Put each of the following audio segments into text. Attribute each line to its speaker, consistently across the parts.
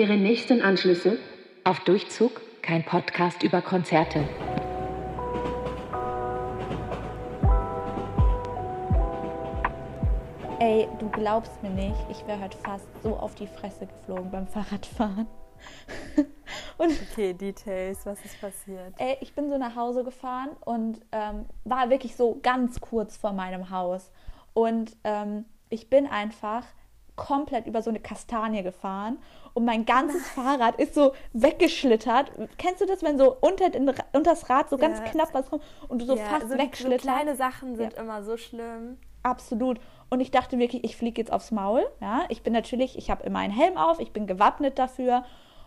Speaker 1: Ihre nächsten Anschlüsse.
Speaker 2: Auf Durchzug, kein Podcast über Konzerte.
Speaker 3: Ey, du glaubst mir nicht, ich wäre heute fast so auf die Fresse geflogen beim Fahrradfahren.
Speaker 4: und okay, Details, was ist passiert?
Speaker 3: Ey, ich bin so nach Hause gefahren und ähm, war wirklich so ganz kurz vor meinem Haus. Und ähm, ich bin einfach komplett über so eine Kastanie gefahren und mein ganzes Fahrrad ist so weggeschlittert. Kennst du das, wenn so unter, den, unter das Rad so ganz ja. knapp was kommt und du so ja, fast so wegschlitterst? So
Speaker 4: kleine Sachen sind ja. immer so schlimm.
Speaker 3: Absolut. Und ich dachte wirklich, ich fliege jetzt aufs Maul. Ja, ich bin natürlich, ich habe immer einen Helm auf, ich bin gewappnet dafür.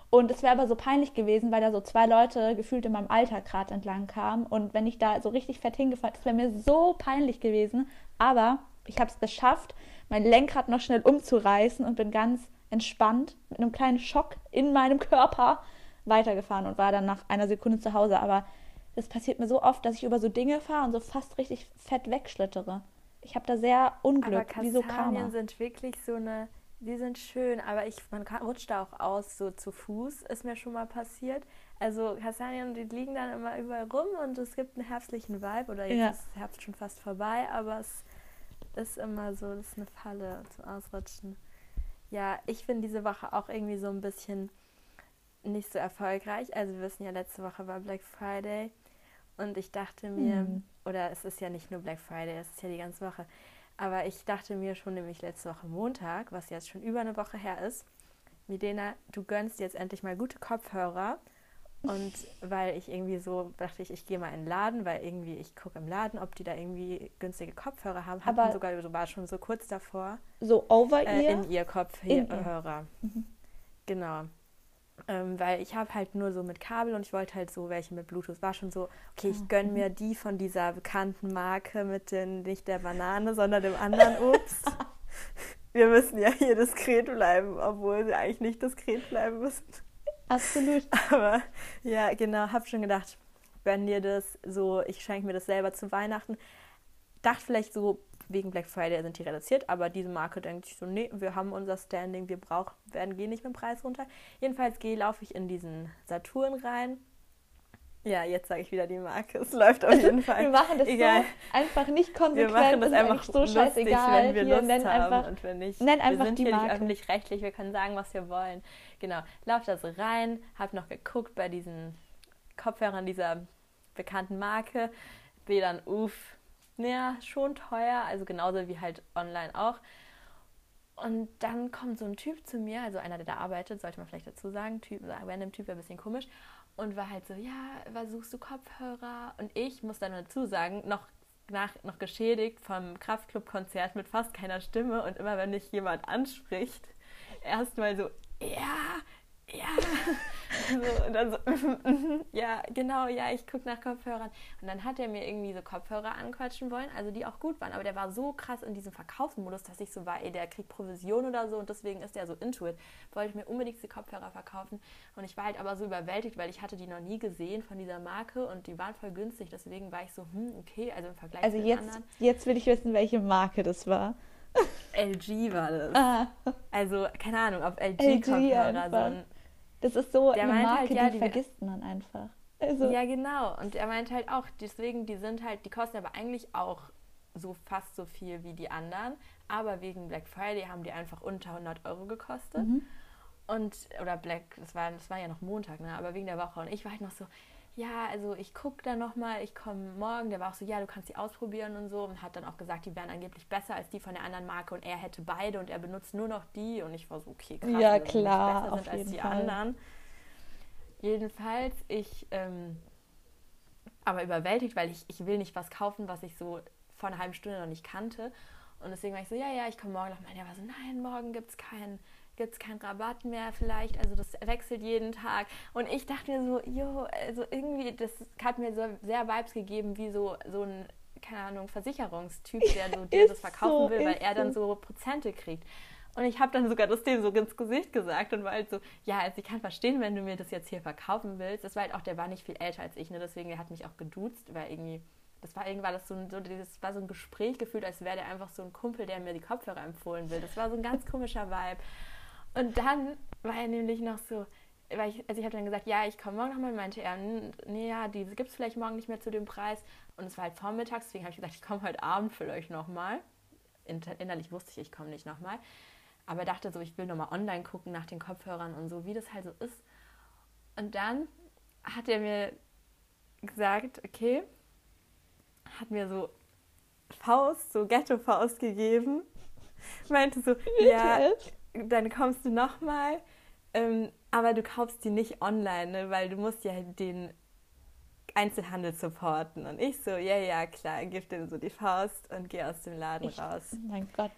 Speaker 3: Und es wäre aber so peinlich gewesen, weil da so zwei Leute gefühlt in meinem Alter gerade entlang kamen. Und wenn ich da so richtig fett hingefallen, das wäre mir so peinlich gewesen. Aber ich habe es geschafft, mein Lenkrad noch schnell umzureißen und bin ganz entspannt mit einem kleinen Schock in meinem Körper weitergefahren und war dann nach einer Sekunde zu Hause. Aber das passiert mir so oft, dass ich über so Dinge fahre und so fast richtig fett wegschlittere. Ich habe da sehr Unglück.
Speaker 4: Aber Kastanien sind wirklich so eine, die sind schön, aber ich, man rutscht da auch aus, so zu Fuß, ist mir schon mal passiert. Also Kastanien, die liegen dann immer überall rum und es gibt einen herbstlichen Vibe oder jetzt ja. ist Herbst schon fast vorbei, aber es ist immer so, das ist eine Falle zum Ausrutschen. Ja, ich finde diese Woche auch irgendwie so ein bisschen nicht so erfolgreich. Also wir wissen ja, letzte Woche war Black Friday und ich dachte mir, mhm. oder es ist ja nicht nur Black Friday, es ist ja die ganze Woche, aber ich dachte mir schon nämlich letzte Woche Montag, was jetzt schon über eine Woche her ist, Milena, du gönnst jetzt endlich mal gute Kopfhörer. Und weil ich irgendwie so dachte ich, ich gehe mal in den Laden, weil irgendwie ich gucke im Laden, ob die da irgendwie günstige Kopfhörer haben. Hatten Aber sogar so war schon so kurz davor.
Speaker 3: So over
Speaker 4: äh, in ihr Kopfhörer. Mhm. Genau. Ähm, weil ich habe halt nur so mit Kabel und ich wollte halt so welche mit Bluetooth. War schon so, okay, ich gönne mir die von dieser bekannten Marke mit den, nicht der Banane, sondern dem anderen Obst. Wir müssen ja hier diskret bleiben, obwohl sie eigentlich nicht diskret bleiben müssen.
Speaker 3: Absolut.
Speaker 4: Aber ja, genau, habe schon gedacht, gönn dir das so, ich schenke mir das selber zu Weihnachten. Dachte vielleicht so, wegen Black Friday sind die reduziert, aber diese Marke denkt sich so, nee, wir haben unser Standing, wir brauchen, werden gehen nicht mit dem Preis runter. Jedenfalls gehe, laufe ich in diesen Saturn rein. Ja, jetzt sage ich wieder die Marke. Es läuft auf jeden Fall.
Speaker 3: wir machen das Egal. so einfach nicht konsequent. Wir machen das einfach so lustig, scheißegal.
Speaker 4: wenn wir
Speaker 3: Hier,
Speaker 4: Lust
Speaker 3: nenn
Speaker 4: haben
Speaker 3: einfach,
Speaker 4: und wenn nicht.
Speaker 3: Nenn einfach
Speaker 4: wir sind
Speaker 3: die
Speaker 4: hier
Speaker 3: Marke.
Speaker 4: nicht öffentlich-rechtlich, wir können sagen, was wir wollen. Genau, laufe da so rein, habe noch geguckt bei diesen Kopfhörern dieser bekannten Marke. Bin dann, uff, ja, schon teuer, also genauso wie halt online auch. Und dann kommt so ein Typ zu mir, also einer, der da arbeitet, sollte man vielleicht dazu sagen, typ, random Typ ein bisschen komisch, und war halt so, ja, was suchst du Kopfhörer? Und ich muss dann dazu sagen, noch nach, noch geschädigt vom Kraftclub-Konzert mit fast keiner Stimme und immer wenn mich jemand anspricht, erstmal so, ja, ja. So, und dann so, ja, genau, ja, ich gucke nach Kopfhörern. Und dann hat er mir irgendwie so Kopfhörer anquatschen wollen, also die auch gut waren. Aber der war so krass in diesem Verkaufsmodus, dass ich so war, ey, der kriegt Provision oder so und deswegen ist der so into it. Wollte mir unbedingt die Kopfhörer verkaufen. Und ich war halt aber so überwältigt, weil ich hatte die noch nie gesehen von dieser Marke und die waren voll günstig. Deswegen war ich so, hm, okay, also im Vergleich
Speaker 3: also
Speaker 4: zu
Speaker 3: den jetzt,
Speaker 4: anderen.
Speaker 3: jetzt will ich wissen, welche Marke das war.
Speaker 4: LG war das.
Speaker 3: Ah.
Speaker 4: Also, keine Ahnung, ob
Speaker 3: LG
Speaker 4: LG-Kopfhörer
Speaker 3: einfach.
Speaker 4: so ein
Speaker 3: Das ist so
Speaker 4: Der
Speaker 3: eine
Speaker 4: meint
Speaker 3: Marke,
Speaker 4: halt, ja,
Speaker 3: die,
Speaker 4: die-
Speaker 3: vergisst man einfach. Also,
Speaker 4: Ja, genau. Und er meint halt auch, deswegen, die sind halt, die kosten aber eigentlich auch so fast so viel wie die anderen. Aber wegen Black Friday haben die einfach unter 100 Euro gekostet.
Speaker 3: Mhm.
Speaker 4: Und, oder Black, das war, das war ja noch Montag, ne? Aber wegen der Woche. Und ich war halt noch so, ja, also ich gucke da nochmal, ich komme morgen. Der war auch so, ja, du kannst die ausprobieren und so. Und hat dann auch gesagt, die wären angeblich besser als die von der anderen Marke. Und er hätte beide und er benutzt nur noch die. Und ich war so, okay, krass,
Speaker 3: Ja,
Speaker 4: also
Speaker 3: klar,
Speaker 4: besser sind als die
Speaker 3: Fall.
Speaker 4: anderen. Jedenfalls, ich ähm, aber überwältigt, weil ich, ich will nicht was kaufen, was ich so vor einer halben Stunde noch nicht kannte. Und deswegen war ich so, ja, ja, ich komme morgen noch mal. Der war so, nein, morgen gibt es keinen gibt's keinen Rabatt mehr vielleicht. Also das wechselt jeden Tag. Und ich dachte mir so, jo, also irgendwie, das hat mir so sehr Vibes gegeben, wie so, so ein, keine Ahnung, Versicherungstyp, der so dir das verkaufen
Speaker 3: so,
Speaker 4: will, weil er dann
Speaker 3: so.
Speaker 4: so Prozente kriegt. Und ich habe dann sogar das dem so ins Gesicht gesagt und war halt so, ja, also ich kann verstehen, wenn du mir das jetzt hier verkaufen willst. Das war halt auch, der war nicht viel älter als ich, ne? deswegen der hat mich auch geduzt, weil irgendwie, das war irgendwann das so ein, so, das war so ein Gespräch gefühlt, als wäre der einfach so ein Kumpel, der mir die Kopfhörer empfohlen will. Das war so ein ganz komischer Vibe. Und dann war er nämlich noch so, weil ich, also ich habe dann gesagt, ja, ich komme morgen nochmal, meinte er, nee, ja, die gibt es vielleicht morgen nicht mehr zu dem Preis. Und es war halt vormittags, deswegen habe ich gesagt, ich komme heute Abend vielleicht nochmal. Innerlich wusste ich, ich komme nicht nochmal. Aber dachte so, ich will nochmal online gucken nach den Kopfhörern und so, wie das halt so ist. Und dann hat er mir gesagt, okay, hat mir so Faust, so Ghetto-Faust gegeben. Meinte so, ja, dann kommst du nochmal, ähm, aber du kaufst die nicht online, ne, weil du musst ja den Einzelhandel supporten. Und ich so, ja, ja, klar, gib dem so die Faust und geh aus dem Laden ich, raus.
Speaker 3: Mein Gott.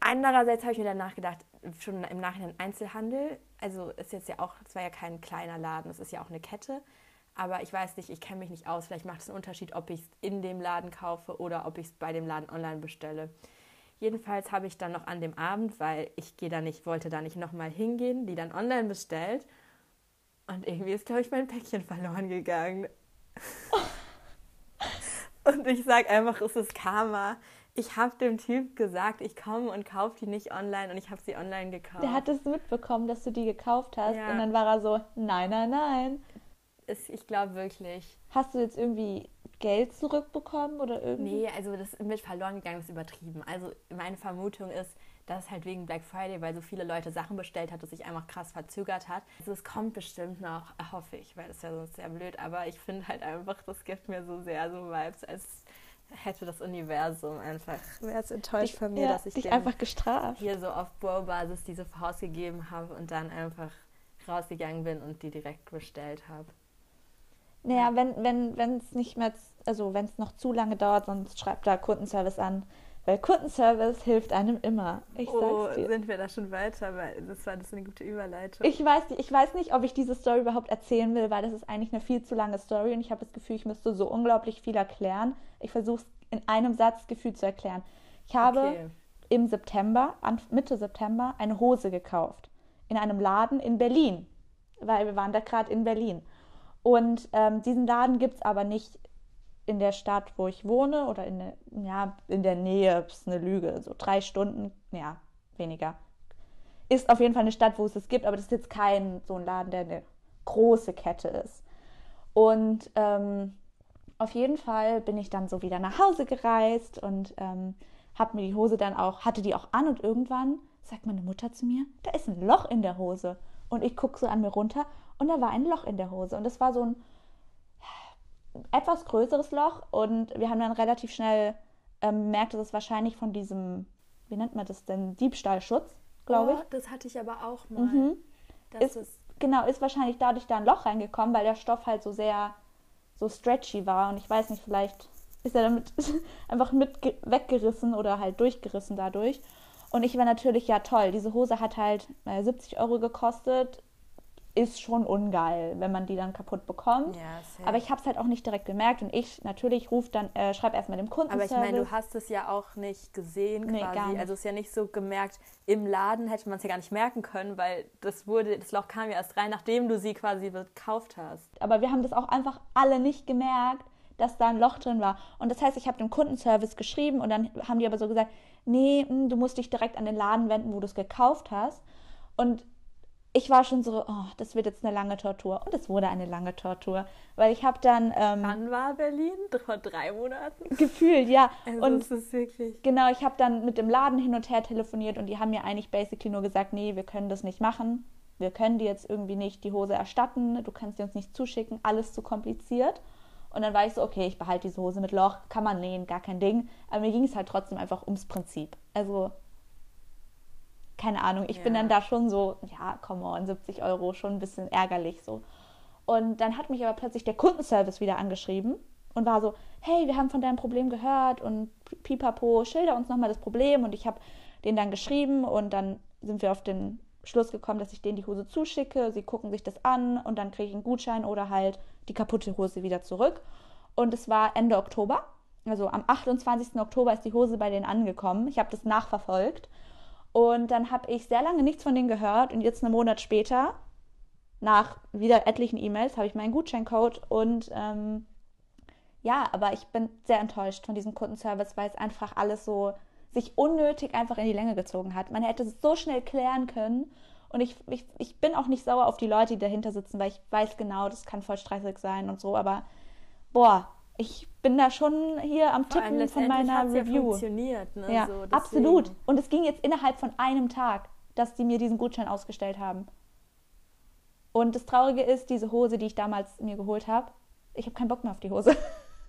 Speaker 4: Andererseits habe ich mir danach gedacht, schon im Nachhinein Einzelhandel, also ist jetzt ja auch, es war ja kein kleiner Laden, es ist ja auch eine Kette. Aber ich weiß nicht, ich kenne mich nicht aus. Vielleicht macht es einen Unterschied, ob ich es in dem Laden kaufe oder ob ich es bei dem Laden online bestelle. Jedenfalls habe ich dann noch an dem Abend, weil ich gehe da nicht, wollte da nicht nochmal hingehen, die dann online bestellt. Und irgendwie ist, glaube ich, mein Päckchen verloren gegangen. und ich sage einfach, es ist Karma. Ich habe dem Typ gesagt, ich komme und kaufe die nicht online und ich habe sie online gekauft.
Speaker 3: Der hat es mitbekommen, dass du die gekauft hast ja. und dann war er so, nein, nein, nein.
Speaker 4: Ist, ich glaube wirklich.
Speaker 3: Hast du jetzt irgendwie Geld zurückbekommen oder irgendwie?
Speaker 4: Nee, also das mit verloren gegangen ist übertrieben. Also meine Vermutung ist, dass halt wegen Black Friday, weil so viele Leute Sachen bestellt hat, dass sich einfach krass verzögert hat. Also es kommt bestimmt noch, hoffe ich, weil das ist ja sonst sehr blöd, aber ich finde halt einfach, das gibt mir so sehr so Vibes, als hätte das Universum einfach, wäre es enttäuscht dich, von mir, ja, dass ich
Speaker 3: dich einfach gestraft.
Speaker 4: hier so auf Bro-Basis diese Faust gegeben habe und dann einfach rausgegangen bin und die direkt bestellt habe.
Speaker 3: Naja, wenn es wenn, nicht mehr also wenn es noch zu lange dauert, sonst schreibt da Kundenservice an. Weil Kundenservice hilft einem immer. Ich
Speaker 4: oh, sag's dir. sind wir da schon weiter? Weil das war das eine gute Überleitung.
Speaker 3: Ich weiß, nicht, ich weiß nicht, ob ich diese Story überhaupt erzählen will, weil das ist eigentlich eine viel zu lange Story und ich habe das Gefühl, ich müsste so unglaublich viel erklären. Ich versuche es in einem Satz Gefühl zu erklären. Ich habe okay. im September, Mitte September, eine Hose gekauft. In einem Laden in Berlin. Weil wir waren da gerade in Berlin. Und ähm, diesen Laden gibt es aber nicht in der Stadt, wo ich wohne oder in der, ja, in der Nähe, ist eine Lüge, so drei Stunden, ja, weniger. Ist auf jeden Fall eine Stadt, wo es es gibt, aber das ist jetzt kein so ein Laden, der eine große Kette ist. Und ähm, auf jeden Fall bin ich dann so wieder nach Hause gereist und ähm, habe mir die Hose dann auch, hatte die auch an und irgendwann sagt meine Mutter zu mir, da ist ein Loch in der Hose. Und ich gucke so an mir runter und da war ein Loch in der Hose. Und das war so ein etwas größeres Loch und wir haben dann relativ schnell ähm, bemerkt, dass es wahrscheinlich von diesem, wie nennt man das denn, Diebstahlschutz, glaube oh, ich.
Speaker 4: Das hatte ich aber auch mal. Mhm.
Speaker 3: Ist, ist, genau, ist wahrscheinlich dadurch da ein Loch reingekommen, weil der Stoff halt so sehr so stretchy war und ich weiß nicht, vielleicht ist er damit einfach mit weggerissen oder halt durchgerissen dadurch. Und ich war natürlich, ja toll, diese Hose hat halt äh, 70 Euro gekostet, ist schon ungeil, wenn man die dann kaputt bekommt. Ja, aber ich habe es halt auch nicht direkt gemerkt und ich natürlich rufe dann, äh, schreibe erstmal dem Kunden.
Speaker 4: Aber ich meine, du hast es ja auch nicht gesehen quasi. Nee, gar nicht. Also es ist ja nicht so gemerkt, im Laden hätte man es ja gar nicht merken können, weil das wurde, das Loch kam ja erst rein, nachdem du sie quasi gekauft hast.
Speaker 3: Aber wir haben das auch einfach alle nicht gemerkt, dass da ein Loch drin war. Und das heißt, ich habe dem Kundenservice geschrieben und dann haben die aber so gesagt, nee, hm, du musst dich direkt an den Laden wenden, wo du es gekauft hast. Und ich war schon so, oh, das wird jetzt eine lange Tortur. Und es wurde eine lange Tortur. Weil ich habe dann. Ähm,
Speaker 4: Wann war Berlin? Vor drei Monaten?
Speaker 3: Gefühlt, ja.
Speaker 4: Also und es ist wirklich.
Speaker 3: Genau, ich habe dann mit dem Laden hin und her telefoniert und die haben mir eigentlich basically nur gesagt, nee, wir können das nicht machen. Wir können dir jetzt irgendwie nicht die Hose erstatten, du kannst sie uns nicht zuschicken, alles zu kompliziert. Und dann war ich so, okay, ich behalte diese Hose mit Loch, kann man nähen, gar kein Ding. Aber mir ging es halt trotzdem einfach ums Prinzip. Also keine Ahnung, ich ja. bin dann da schon so, ja, come on, 70 Euro, schon ein bisschen ärgerlich so. Und dann hat mich aber plötzlich der Kundenservice wieder angeschrieben und war so, hey, wir haben von deinem Problem gehört und pipapo, schilder uns nochmal das Problem. Und ich habe den dann geschrieben und dann sind wir auf den Schluss gekommen, dass ich denen die Hose zuschicke. Sie gucken sich das an und dann kriege ich einen Gutschein oder halt die kaputte Hose wieder zurück. Und es war Ende Oktober. Also am 28. Oktober ist die Hose bei denen angekommen. Ich habe das nachverfolgt und dann habe ich sehr lange nichts von denen gehört und jetzt einen Monat später, nach wieder etlichen E-Mails, habe ich meinen Gutscheincode und ähm, ja, aber ich bin sehr enttäuscht von diesem Kundenservice, weil es einfach alles so sich unnötig einfach in die Länge gezogen hat. Man hätte es so schnell klären können Und ich, ich, ich bin auch nicht sauer auf die Leute, die dahinter sitzen, weil ich weiß genau, das kann voll stressig sein und so. Aber boah, ich bin da schon hier am
Speaker 4: Vor
Speaker 3: Tippen von meiner
Speaker 4: hat's ja
Speaker 3: Review.
Speaker 4: funktioniert, ne?
Speaker 3: Ja,
Speaker 4: so,
Speaker 3: absolut. Und es ging jetzt innerhalb von einem Tag, dass die mir diesen Gutschein ausgestellt haben. Und das Traurige ist, diese Hose, die ich damals mir geholt habe, ich habe keinen Bock mehr auf die Hose.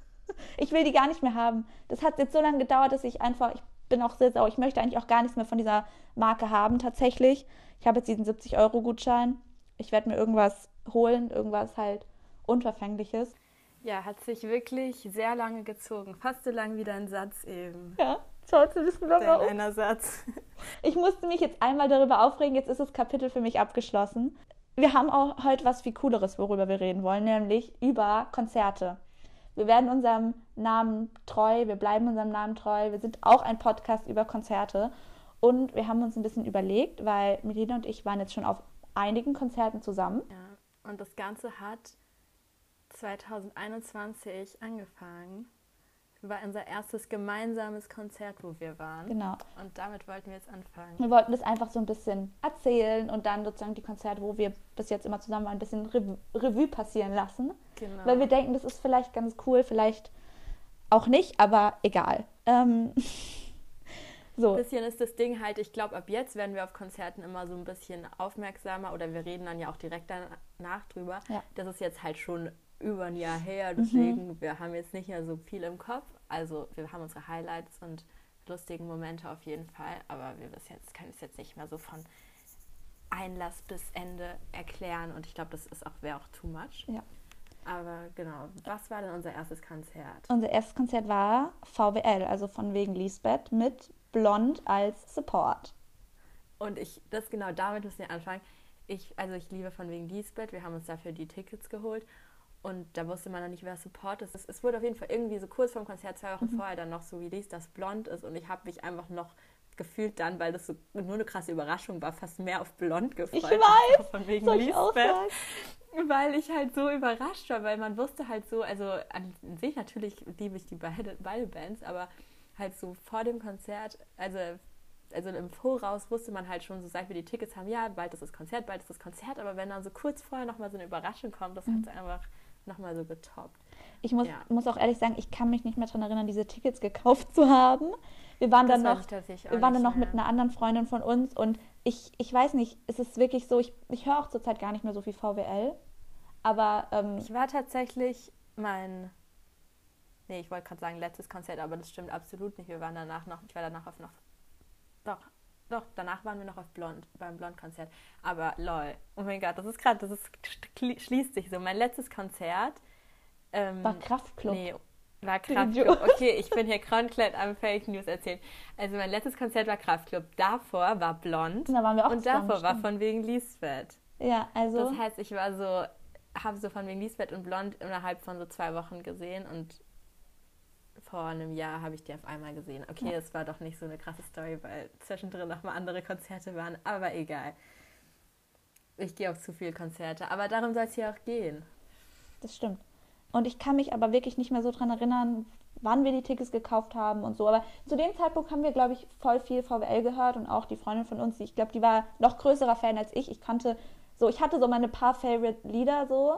Speaker 3: ich will die gar nicht mehr haben. Das hat jetzt so lange gedauert, dass ich einfach, ich bin auch sehr sauer. Ich möchte eigentlich auch gar nichts mehr von dieser Marke haben, tatsächlich. Ich habe jetzt diesen 70-Euro-Gutschein. Ich werde mir irgendwas holen, irgendwas halt Unverfängliches.
Speaker 4: Ja, hat sich wirklich sehr lange gezogen. Fast so lang wie dein Satz eben.
Speaker 3: Ja, schau zu wissen,
Speaker 4: Dein
Speaker 3: warum.
Speaker 4: einer Satz.
Speaker 3: Ich musste mich jetzt einmal darüber aufregen, jetzt ist das Kapitel für mich abgeschlossen. Wir haben auch heute was viel Cooleres, worüber wir reden wollen, nämlich über Konzerte. Wir werden unserem Namen treu, wir bleiben unserem Namen treu. Wir sind auch ein Podcast über Konzerte. Und wir haben uns ein bisschen überlegt, weil Melina und ich waren jetzt schon auf einigen Konzerten zusammen.
Speaker 4: Ja, und das Ganze hat 2021 angefangen. War unser erstes gemeinsames Konzert, wo wir waren.
Speaker 3: Genau.
Speaker 4: Und damit wollten wir jetzt anfangen.
Speaker 3: Wir wollten das einfach so ein bisschen erzählen und dann sozusagen die Konzerte, wo wir bis jetzt immer zusammen waren, ein bisschen Rev Revue passieren lassen.
Speaker 4: Genau.
Speaker 3: Weil wir denken, das ist vielleicht ganz cool, vielleicht auch nicht, aber egal. Ähm, so,
Speaker 4: Ein bisschen ist das Ding halt, ich glaube, ab jetzt werden wir auf Konzerten immer so ein bisschen aufmerksamer oder wir reden dann ja auch direkt danach drüber.
Speaker 3: Ja. Mhm.
Speaker 4: Das ist jetzt halt schon über ein Jahr her, deswegen wir haben jetzt nicht mehr so viel im Kopf. Also wir haben unsere Highlights und lustigen Momente auf jeden Fall, aber wir wissen jetzt, können es jetzt nicht mehr so von Einlass bis Ende erklären und ich glaube, das ist auch wäre auch too much.
Speaker 3: ja.
Speaker 4: Aber genau, was war denn unser erstes Konzert?
Speaker 3: Unser erstes Konzert war VWL, also von wegen Lisbeth, mit Blond als Support.
Speaker 4: Und ich, das genau damit müssen wir anfangen. Ich, also ich liebe von wegen Lisbeth, wir haben uns dafür die Tickets geholt und da wusste man noch nicht, wer Support ist. Es, es wurde auf jeden Fall irgendwie so kurz vorm Konzert, zwei Wochen vorher, dann noch so released, dass blond ist und ich habe mich einfach noch gefühlt dann, weil das so nur eine krasse Überraschung war, fast mehr auf blond gefreut.
Speaker 3: Ich weiß,
Speaker 4: als Von wegen
Speaker 3: Soll ich auch sagen?
Speaker 4: Weil ich halt so überrascht war, weil man wusste halt so, also an sich natürlich liebe ich die beide, beide Bands, aber halt so vor dem Konzert, also, also im Voraus wusste man halt schon, so seit wir die Tickets haben, ja, bald ist das Konzert, bald ist das Konzert, aber wenn dann so kurz vorher nochmal so eine Überraschung kommt, das hat es einfach nochmal so getoppt.
Speaker 3: Ich muss,
Speaker 4: Ja.
Speaker 3: muss auch ehrlich sagen, ich kann mich nicht mehr daran erinnern, diese Tickets gekauft zu haben. Wir waren dann
Speaker 4: weiß
Speaker 3: noch, wir waren dann noch mit einer anderen Freundin von uns und ich, ich weiß nicht, es ist wirklich so, ich, ich höre auch zurzeit gar nicht mehr so viel VWL, aber ähm,
Speaker 4: Ich war tatsächlich mein, nee, ich wollte gerade sagen letztes Konzert, aber das stimmt absolut nicht. Wir waren danach noch, ich war danach auf noch, doch, doch, danach waren wir noch auf Blond, beim Blond-Konzert. Aber lol, oh mein Gott, das ist gerade, das ist, schli- schließt sich so. Mein letztes Konzert ähm,
Speaker 3: war Kraftclub.
Speaker 4: Nee, war. Kraftclub. Okay, ich bin hier komplett am Fake News erzählen. Also mein letztes Konzert war Kraftclub. Davor war Blond.
Speaker 3: Da waren wir auch
Speaker 4: Und
Speaker 3: zusammen,
Speaker 4: davor war
Speaker 3: stimmt.
Speaker 4: von wegen Lisbeth.
Speaker 3: Ja, also
Speaker 4: Das heißt, ich war so, habe so von wegen Lisbeth und Blond innerhalb von so zwei Wochen gesehen und vor einem Jahr habe ich die auf einmal gesehen. Okay,
Speaker 3: Ja.
Speaker 4: das war doch nicht so eine krasse Story, weil zwischendrin noch mal andere Konzerte waren, aber egal. Ich gehe auf zu viele Konzerte, aber darum soll es hier auch gehen.
Speaker 3: das stimmt. Und ich kann mich aber wirklich nicht mehr so dran erinnern, wann wir die Tickets gekauft haben und so. Aber zu dem Zeitpunkt haben wir, glaube ich, voll viel VWL gehört und auch die Freundin von uns, die, ich glaube, die war noch größerer Fan als ich. Ich kannte so, ich hatte so meine paar Favorite Lieder so,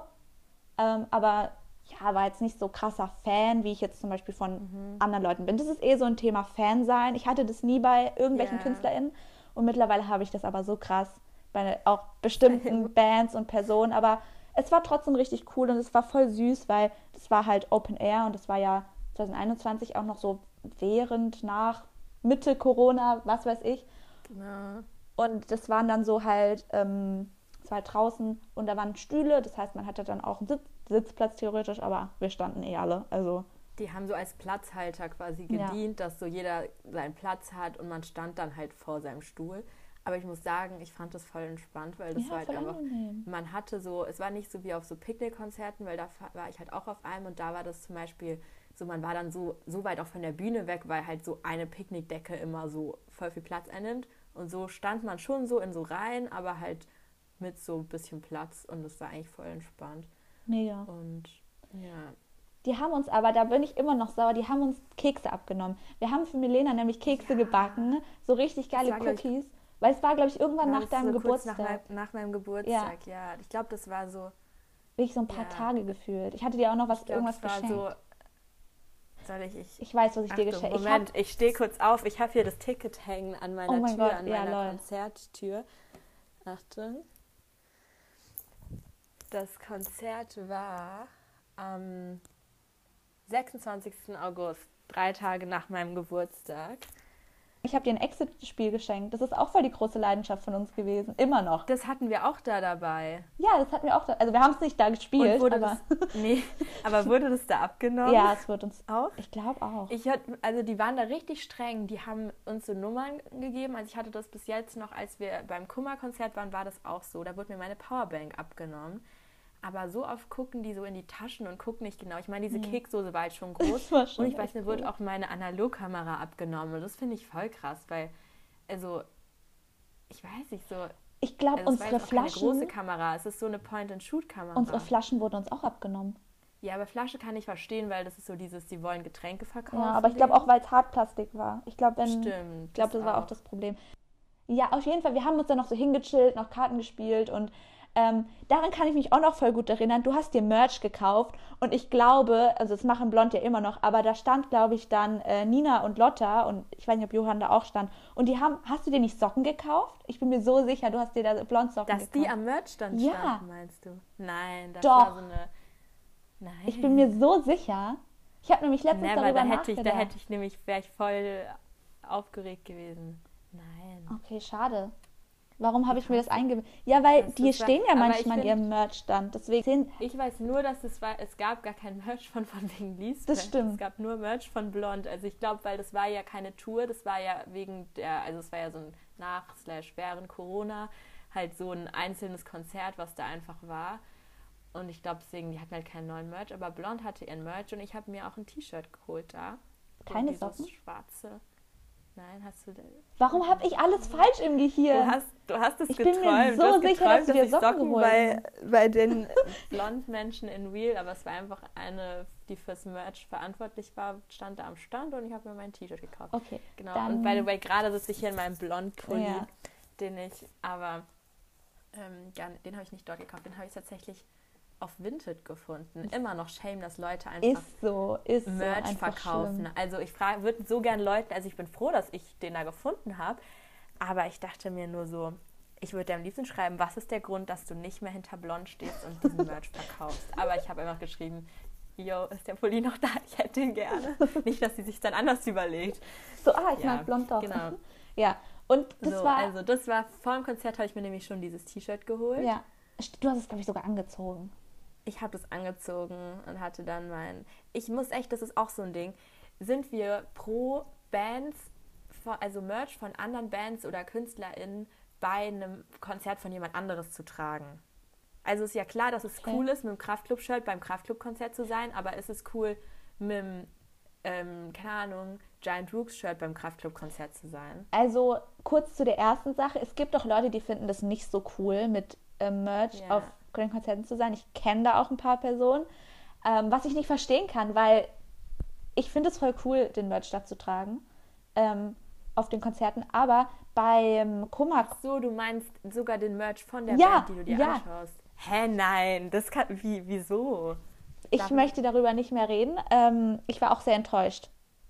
Speaker 3: ähm, aber ja, war jetzt nicht so krasser Fan, wie ich jetzt zum Beispiel von anderen Leuten bin. Das ist eh so ein Thema Fan sein. Ich hatte das nie bei irgendwelchen
Speaker 4: Ja.
Speaker 3: KünstlerInnen und mittlerweile habe ich das aber so krass bei auch bestimmten Bands und Personen. Aber es war trotzdem richtig cool und es war voll süß, weil das war halt Open Air und das war ja 2021 auch noch so während, nach, Mitte Corona, was weiß ich.
Speaker 4: Genau.
Speaker 3: Und das waren dann so halt, ähm, es war halt draußen und da waren Stühle, das heißt, man hatte dann auch einen Sitz, Sitzplatz theoretisch, aber wir standen eh alle. Also,
Speaker 4: Die haben so als Platzhalter quasi
Speaker 3: Ja.
Speaker 4: gedient, dass so jeder seinen Platz hat und man stand dann halt vor seinem Stuhl. Aber ich muss sagen, ich fand das voll entspannt, weil das
Speaker 3: Ja,
Speaker 4: war halt einfach,
Speaker 3: angenehm.
Speaker 4: man hatte so, es war nicht so wie auf so Picknickkonzerten, weil da war ich halt auch auf einem und da war das zum Beispiel so, man war dann so, so weit auch von der Bühne weg, weil halt so eine Picknickdecke immer so voll viel Platz einnimmt. Und so stand man schon so in so Reihen, aber halt mit so ein bisschen Platz und das war eigentlich voll entspannt.
Speaker 3: Mega.
Speaker 4: Und ja,
Speaker 3: Die haben uns aber, da bin ich immer noch sauer, die haben uns Kekse abgenommen. Wir haben für Milena nämlich Kekse gebacken, so richtig geile
Speaker 4: war, glaub ich,
Speaker 3: Cookies, Weil es war, glaube ich, irgendwann nach deinem
Speaker 4: so
Speaker 3: Geburtstag.
Speaker 4: Nach, mein, nach meinem Geburtstag, ja. Ich glaube, das war so.
Speaker 3: Wirklich so ein paar
Speaker 4: Ja.
Speaker 3: Tage gefühlt. Ich hatte dir auch noch was,
Speaker 4: Ich glaube,
Speaker 3: irgendwas geschenkt.
Speaker 4: so. Soll ich. ich
Speaker 3: ich weiß, was ich dir
Speaker 4: Achtung,
Speaker 3: geschenkt habe.
Speaker 4: Moment, ich stehe kurz auf. Ich habe hier das Ticket hängen an meiner
Speaker 3: Oh mein
Speaker 4: Tür,
Speaker 3: Gott,
Speaker 4: an
Speaker 3: ja,
Speaker 4: meiner. Konzerttür. Achtung. Das Konzert war am 26. August, drei Tage nach meinem Geburtstag.
Speaker 3: Ich habe dir ein Exit-Spiel geschenkt. Das ist auch voll die große Leidenschaft von uns gewesen. Immer noch.
Speaker 4: Das hatten wir auch da dabei.
Speaker 3: Ja, das hatten wir auch. Da. Also wir haben es nicht da gespielt,
Speaker 4: Und wurde
Speaker 3: aber
Speaker 4: das, nee, aber wurde das da abgenommen?
Speaker 3: ja, es wird uns.
Speaker 4: Auch?
Speaker 3: Ich glaube auch.
Speaker 4: Ich hatte, also die waren da richtig streng. Die haben uns so Nummern gegeben. Also ich hatte das bis jetzt noch, als wir beim Kummerkonzert waren, war das auch so. Da wurde mir meine Powerbank abgenommen. Aber so oft gucken die so in die Taschen und gucken nicht genau. Ich meine, diese Kekssoße war jetzt schon groß.
Speaker 3: war schon
Speaker 4: und ich weiß, mir wurde auch meine Analogkamera abgenommen. Und das finde ich voll krass, weil, also, ich weiß nicht so.
Speaker 3: Ich glaube,
Speaker 4: Also
Speaker 3: unsere
Speaker 4: jetzt auch keine große
Speaker 3: Flaschen,
Speaker 4: Kamera. Es ist so eine Point-and-Shoot-Kamera.
Speaker 3: unsere Flaschen wurden uns auch abgenommen.
Speaker 4: Ja, aber Flasche kann ich verstehen, weil das ist so dieses, die wollen Getränke verkaufen.
Speaker 3: Ja, aber ich glaube auch, weil es Hartplastik war. Ich glaube. Ich glaube, das war auch das Problem. Ja, auf jeden Fall. Wir haben uns dann noch so hingechillt, noch Karten gespielt und ähm, daran kann ich mich auch noch voll gut erinnern. Du hast dir Merch gekauft und ich glaube, also das machen Blond ja immer noch, aber da stand, glaube ich, dann äh, Nina und Lotta und ich weiß nicht, ob Johann da auch stand. Und die haben, hast du dir nicht Socken gekauft? Ich bin mir so sicher, du hast dir da Blond-Socken
Speaker 4: Dass
Speaker 3: gekauft.
Speaker 4: die am Merchstand
Speaker 3: Ja.
Speaker 4: standen, meinst du? Nein, das
Speaker 3: Doch.
Speaker 4: war so eine. Nein.
Speaker 3: ich bin mir so sicher. Ich habe nämlich letztens
Speaker 4: Never,
Speaker 3: darüber
Speaker 4: da hätte ich,
Speaker 3: nachgedacht.
Speaker 4: da hätte ich nämlich, wäre ich voll aufgeregt gewesen. Nein.
Speaker 3: Okay, schade. Warum habe ich mir das eingebildet? Ja, weil
Speaker 4: Das-
Speaker 3: die stehen ja manchmal in ihrem Merchstand. Deswegen
Speaker 4: Ich weiß nur, dass es war, es gab gar kein Merch von von wegen Lisbeth.
Speaker 3: Das stimmt.
Speaker 4: Es gab nur Merch von Blond. Also ich glaube, weil das war ja keine Tour, das war ja wegen der, also es war ja so ein nach slash während Corona halt so ein einzelnes Konzert, was da einfach war. Und ich glaube deswegen, die hatten halt keinen neuen Merch, aber Blond hatte ihren Merch und ich habe mir auch ein T-Shirt geholt da.
Speaker 3: Keine Socken?
Speaker 4: schwarze. Nein, hast du denn?
Speaker 3: Warum habe ich alles falsch im Gehirn?
Speaker 4: Du hast, du hast es
Speaker 3: Ich bin mir
Speaker 4: geträumt.
Speaker 3: so
Speaker 4: du hast
Speaker 3: sicher,
Speaker 4: geträumt,
Speaker 3: dass du dir
Speaker 4: ich
Speaker 3: Socken
Speaker 4: Socken bei, bei den Blondmenschen in Real, aber es war einfach eine, die fürs Merch verantwortlich war, stand da am Stand und ich habe mir mein T-Shirt gekauft.
Speaker 3: Okay,
Speaker 4: Genau.
Speaker 3: dann-
Speaker 4: Und by the way, gerade sitze ich hier in meinem Blond-Pulli,
Speaker 3: Ja.
Speaker 4: den ich, aber ähm, nicht- den habe ich nicht dort gekauft, den habe ich tatsächlich auf Vinted gefunden. Immer noch shame, dass Leute einfach
Speaker 3: Ist so, ist so
Speaker 4: Merch
Speaker 3: einfach
Speaker 4: verkaufen.
Speaker 3: schlimm.
Speaker 4: Also ich würde so gern Leuten, also ich bin froh, dass ich den da gefunden habe, aber ich dachte mir nur so, ich würde dir am liebsten schreiben, was ist der Grund, dass du nicht mehr hinter Blond stehst und diesen Merch verkaufst. Aber ich habe einfach geschrieben, yo, ist der Pulli noch da? Ich hätte ihn gerne. Nicht, dass sie sich dann anders überlegt.
Speaker 3: So, ah, ich
Speaker 4: Ja,
Speaker 3: mag blond doch.
Speaker 4: genau.
Speaker 3: Ja, und das
Speaker 4: so,
Speaker 3: war,
Speaker 4: also das war, vor dem Konzert habe ich mir nämlich schon dieses T-Shirt geholt.
Speaker 3: ja, du hast es, glaube ich, sogar angezogen.
Speaker 4: Ich habe das angezogen und hatte dann mein. Ich muss echt, das ist auch so ein Ding. Sind wir pro Bands, also Merch von anderen Bands oder KünstlerInnen bei einem Konzert von jemand anderes zu tragen? Also ist ja klar, dass es
Speaker 3: Okay.
Speaker 4: cool ist, mit dem Kraftclub-Shirt beim Kraftclub-Konzert zu sein, aber ist es cool, mit dem, ähm, keine Ahnung, Giant Rooks-Shirt beim Kraftclub-Konzert zu sein?
Speaker 3: Also, kurz zu der ersten Sache. Es gibt auch Leute, die finden das nicht so cool, mit ähm, Merch
Speaker 4: Ja.
Speaker 3: auf den Konzerten zu sein. Ich kenne da auch ein paar Personen, ähm, was ich nicht verstehen kann, weil ich finde es voll cool, den Merch da zu tragen ähm, auf den Konzerten. Aber beim Kummer
Speaker 4: Ach so, du meinst sogar den Merch von der
Speaker 3: Ja,
Speaker 4: Band, die du dir
Speaker 3: ja.
Speaker 4: anschaust. Hä, nein, das kann. Wie, wieso?
Speaker 3: Ich
Speaker 4: Darf-
Speaker 3: möchte darüber nicht mehr reden. Ähm, ich war auch sehr enttäuscht.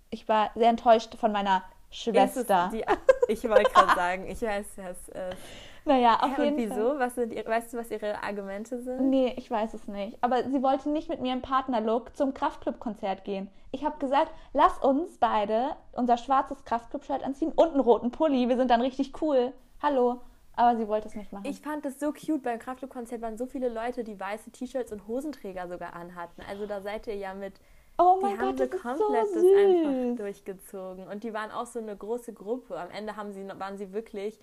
Speaker 3: Ich war sehr enttäuscht von meiner Schwester.
Speaker 4: Die, ich wollte gerade sagen, ich weiß es. Äh,
Speaker 3: naja, auf
Speaker 4: hä,
Speaker 3: jeden
Speaker 4: und
Speaker 3: Fall.
Speaker 4: wieso? Was sind ihre, weißt du, was ihre Argumente sind?
Speaker 3: Nee, ich weiß es nicht. Aber sie wollte nicht mit mir im Partnerlook zum Kraftclub-Konzert gehen. Ich habe gesagt, lass uns beide unser schwarzes Kraftclub-Shirt anziehen und einen roten Pulli. Wir sind dann richtig cool. Hallo. Aber sie wollte es nicht machen.
Speaker 4: Ich fand es so cute. Beim Kraftclub-Konzert waren so viele Leute, die weiße T-Shirts und Hosenträger sogar anhatten. Also da seid ihr ja mit.
Speaker 3: oh
Speaker 4: Die
Speaker 3: mein
Speaker 4: haben
Speaker 3: Gott,
Speaker 4: so
Speaker 3: das ist
Speaker 4: komplett
Speaker 3: so
Speaker 4: das einfach
Speaker 3: süß.
Speaker 4: durchgezogen. Und die waren auch so eine große Gruppe. Am Ende haben sie, waren sie wirklich,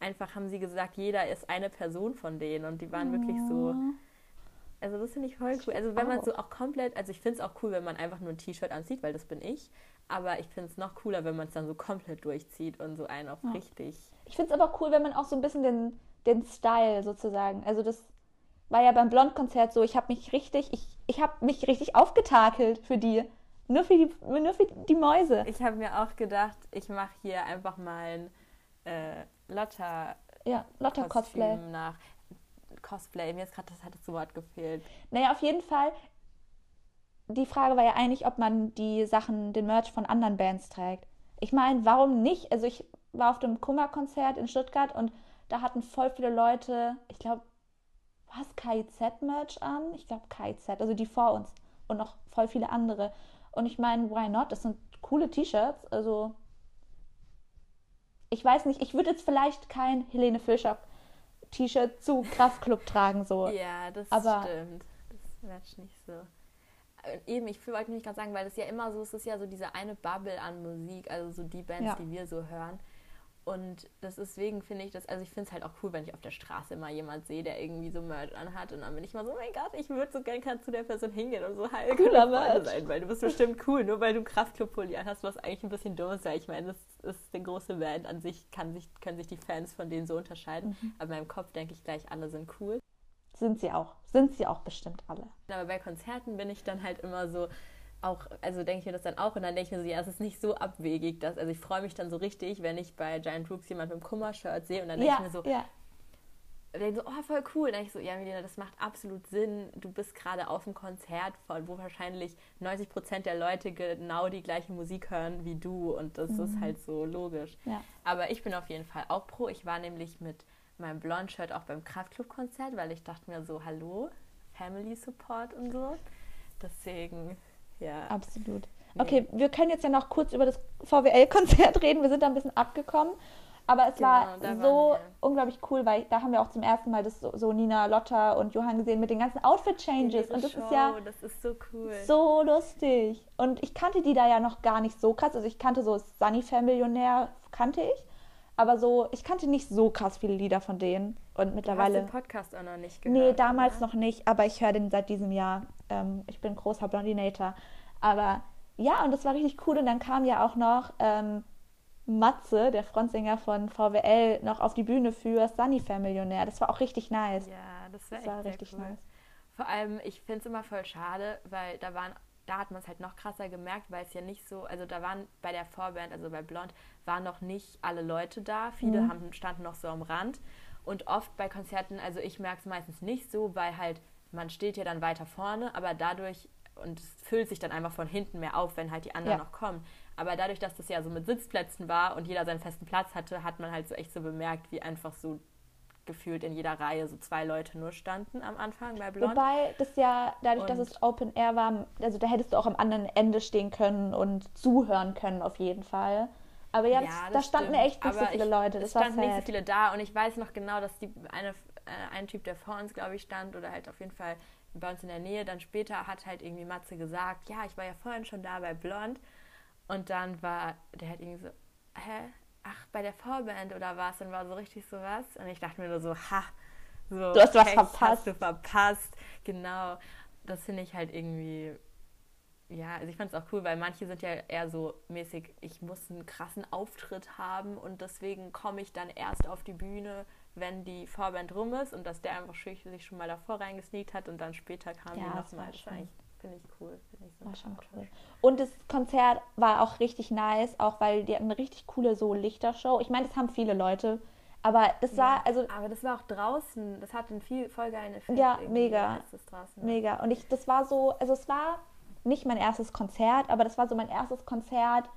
Speaker 4: einfach haben sie gesagt, jeder ist eine Person von denen. Und die waren wirklich so. Also das finde ich voll cool. Also wenn man
Speaker 3: auch.
Speaker 4: so auch komplett, also ich finde es auch cool, wenn man einfach nur ein T-Shirt anzieht, weil das bin ich. Aber ich finde es noch cooler, wenn man es dann so komplett durchzieht und so einen auf richtig.
Speaker 3: Ich finde es aber cool, wenn man auch so ein bisschen den, den Style sozusagen. Also das war ja beim Blond-Konzert so, ich habe mich richtig, ich, ich habe mich richtig aufgetakelt für die. Nur für die, nur für die Mäuse.
Speaker 4: Ich habe mir auch gedacht, ich mache hier einfach mal ein, äh, Lotta
Speaker 3: Ja, Lotta Cosplay.
Speaker 4: Nach Cosplay. Mir ist gerade das hat das Wort gefehlt.
Speaker 3: Naja, auf jeden Fall. Die Frage war ja eigentlich, ob man die Sachen, den Merch von anderen Bands trägt. Ich meine, warum nicht? Also ich war auf dem Kummer-Konzert in Stuttgart und da hatten voll viele Leute, ich glaube, was KIZ-Merch an? Ich glaube KIZ, also die vor uns und noch voll viele andere. Und ich meine, why not? Das sind coole T-Shirts. Also ich weiß nicht, ich würde jetzt vielleicht kein Helene Fischer T-Shirt zu Kraftclub tragen so.
Speaker 4: Ja, das
Speaker 3: Aber-
Speaker 4: stimmt. Das matcht nicht so. Äh, Eben, ich wollte nämlich gerade sagen, weil es ja immer so ist, es ist ja so diese eine Bubble an Musik, also so die Bands,
Speaker 3: Ja.
Speaker 4: die wir so hören. Und das deswegen finde ich das, also ich finde es halt auch cool, wenn ich auf der Straße immer jemand sehe, der irgendwie so Merch anhat und dann bin ich immer so, oh mein Gott, ich würde so gerne zu der Person hingehen und so wir
Speaker 3: Cooler
Speaker 4: Freunde sein, weil du bist bestimmt cool, nur weil du Kraftclub-Pulli anhast, was eigentlich ein bisschen dumm ist, weil ich meine, das ist eine große Band, an sich, kann sich können sich die Fans von denen so unterscheiden,
Speaker 3: Mhm.
Speaker 4: aber in meinem Kopf denke ich gleich, alle sind cool.
Speaker 3: Sind sie auch. Sind sie auch bestimmt alle.
Speaker 4: Aber bei Konzerten bin ich dann halt immer so, auch, also denke ich mir das dann auch und dann denke ich mir so, ja, es ist nicht so abwegig, dass, also ich freue mich dann so richtig, wenn ich bei Giant Rooks jemand mit dem Kummer-Shirt sehe und dann denke
Speaker 3: Ja,
Speaker 4: ich mir so,
Speaker 3: ja.
Speaker 4: Denke so, oh, voll cool. Und dann ich so, ja, Milena, das macht absolut Sinn. Du bist gerade auf einem Konzert, von wo wahrscheinlich 90 Prozent der Leute genau die gleiche Musik hören wie du und das ist halt so logisch.
Speaker 3: Ja.
Speaker 4: Aber ich bin auf jeden Fall auch pro. Ich war nämlich mit meinem Blond-Shirt auch beim Kraftclub-Konzert, weil ich dachte mir so, hallo, Family Support und so. Deswegen, ja.
Speaker 3: Absolut. Okay, wir können jetzt ja noch kurz über das VWL-Konzert reden. Wir sind da ein bisschen abgekommen. Aber es
Speaker 4: Genau,
Speaker 3: war so unglaublich cool, weil da haben wir auch zum ersten Mal das so, so Nina, Lotta und Johann gesehen mit den ganzen Outfit-Changes. Und das
Speaker 4: Show,
Speaker 3: ist ja
Speaker 4: das ist so cool.
Speaker 3: so lustig. Und ich kannte die da ja noch gar nicht so krass. Also ich kannte so Sunny Fair Millionär, kannte ich. Aber so, ich kannte nicht so krass viele Lieder von denen. Und
Speaker 4: du hast
Speaker 3: mittlerweile.
Speaker 4: den Podcast auch noch nicht gehört.
Speaker 3: Nee, damals
Speaker 4: oder?
Speaker 3: noch nicht, aber ich höre den seit diesem Jahr. Ähm, ich bin großer Blondinator. Aber ja, und das war richtig cool. Und dann kam ja auch noch ähm, Matze, der Frontsänger von VWL, noch auf die Bühne für Sunny Fair Millionär. Das war auch richtig nice.
Speaker 4: Ja, das war
Speaker 3: Das
Speaker 4: echt
Speaker 3: war richtig
Speaker 4: cool.
Speaker 3: nice.
Speaker 4: Vor allem, ich finde es immer voll schade, weil da waren, da hat man es halt noch krasser gemerkt, weil es ja nicht so, also da waren bei der Vorband, also bei Blond, waren noch nicht alle Leute da. Viele
Speaker 3: Mhm.
Speaker 4: haben, standen noch so am Rand. Und oft bei Konzerten, also ich merke es meistens nicht so, weil halt man steht ja dann weiter vorne, aber dadurch, und es füllt sich dann einfach von hinten mehr auf, wenn halt die anderen
Speaker 3: Ja.
Speaker 4: noch kommen. Aber dadurch, dass das ja so mit Sitzplätzen war und jeder seinen festen Platz hatte, hat man halt so echt so bemerkt, wie einfach so gefühlt in jeder Reihe so zwei Leute nur standen am Anfang bei Blond.
Speaker 3: Wobei das ja, dadurch, dass
Speaker 4: Und-
Speaker 3: es Open Air war, also da hättest du auch am anderen Ende stehen können und zuhören können auf jeden Fall. Aber ja, das, da standen
Speaker 4: stimmt.
Speaker 3: echt nicht so
Speaker 4: Aber
Speaker 3: viele
Speaker 4: ich,
Speaker 3: Leute.
Speaker 4: Es
Speaker 3: Das war
Speaker 4: standen nicht so viele da und ich weiß noch genau, dass die eine, äh, ein Typ, der vor uns, glaube ich, stand oder halt auf jeden Fall bei uns in der Nähe, dann später hat halt irgendwie Matze gesagt, ja, ich war ja vorhin schon da bei Blond und dann war der halt irgendwie so, hä? Ach, bei der Vorband oder was? Und war so richtig so was. Und ich dachte mir nur so, ha, so,
Speaker 3: Du hast was verpasst.
Speaker 4: Hast du verpasst. Genau. Das finde ich halt irgendwie ja, also ich fand es auch cool, weil manche sind ja eher so mäßig, ich muss einen krassen Auftritt haben und deswegen komme ich dann erst auf die Bühne, wenn die Vorband rum ist und dass der einfach sich schon mal davor reingesneakt hat und dann später kam
Speaker 3: Ja,
Speaker 4: die nochmal. Das
Speaker 3: schon-
Speaker 4: war finde ich cool. Finde ich
Speaker 3: War schon cool. Und das Konzert war auch richtig nice, auch weil die hatten eine richtig coole so Lichtershow. Ich meine, das haben viele Leute, aber das war also
Speaker 4: Aber das war auch draußen, das hat einen viel voll geilen Effekt.
Speaker 3: Ja, mega. mega. Und ich, das war so, also es war nicht mein erstes Konzert, aber das war so mein erstes Konzert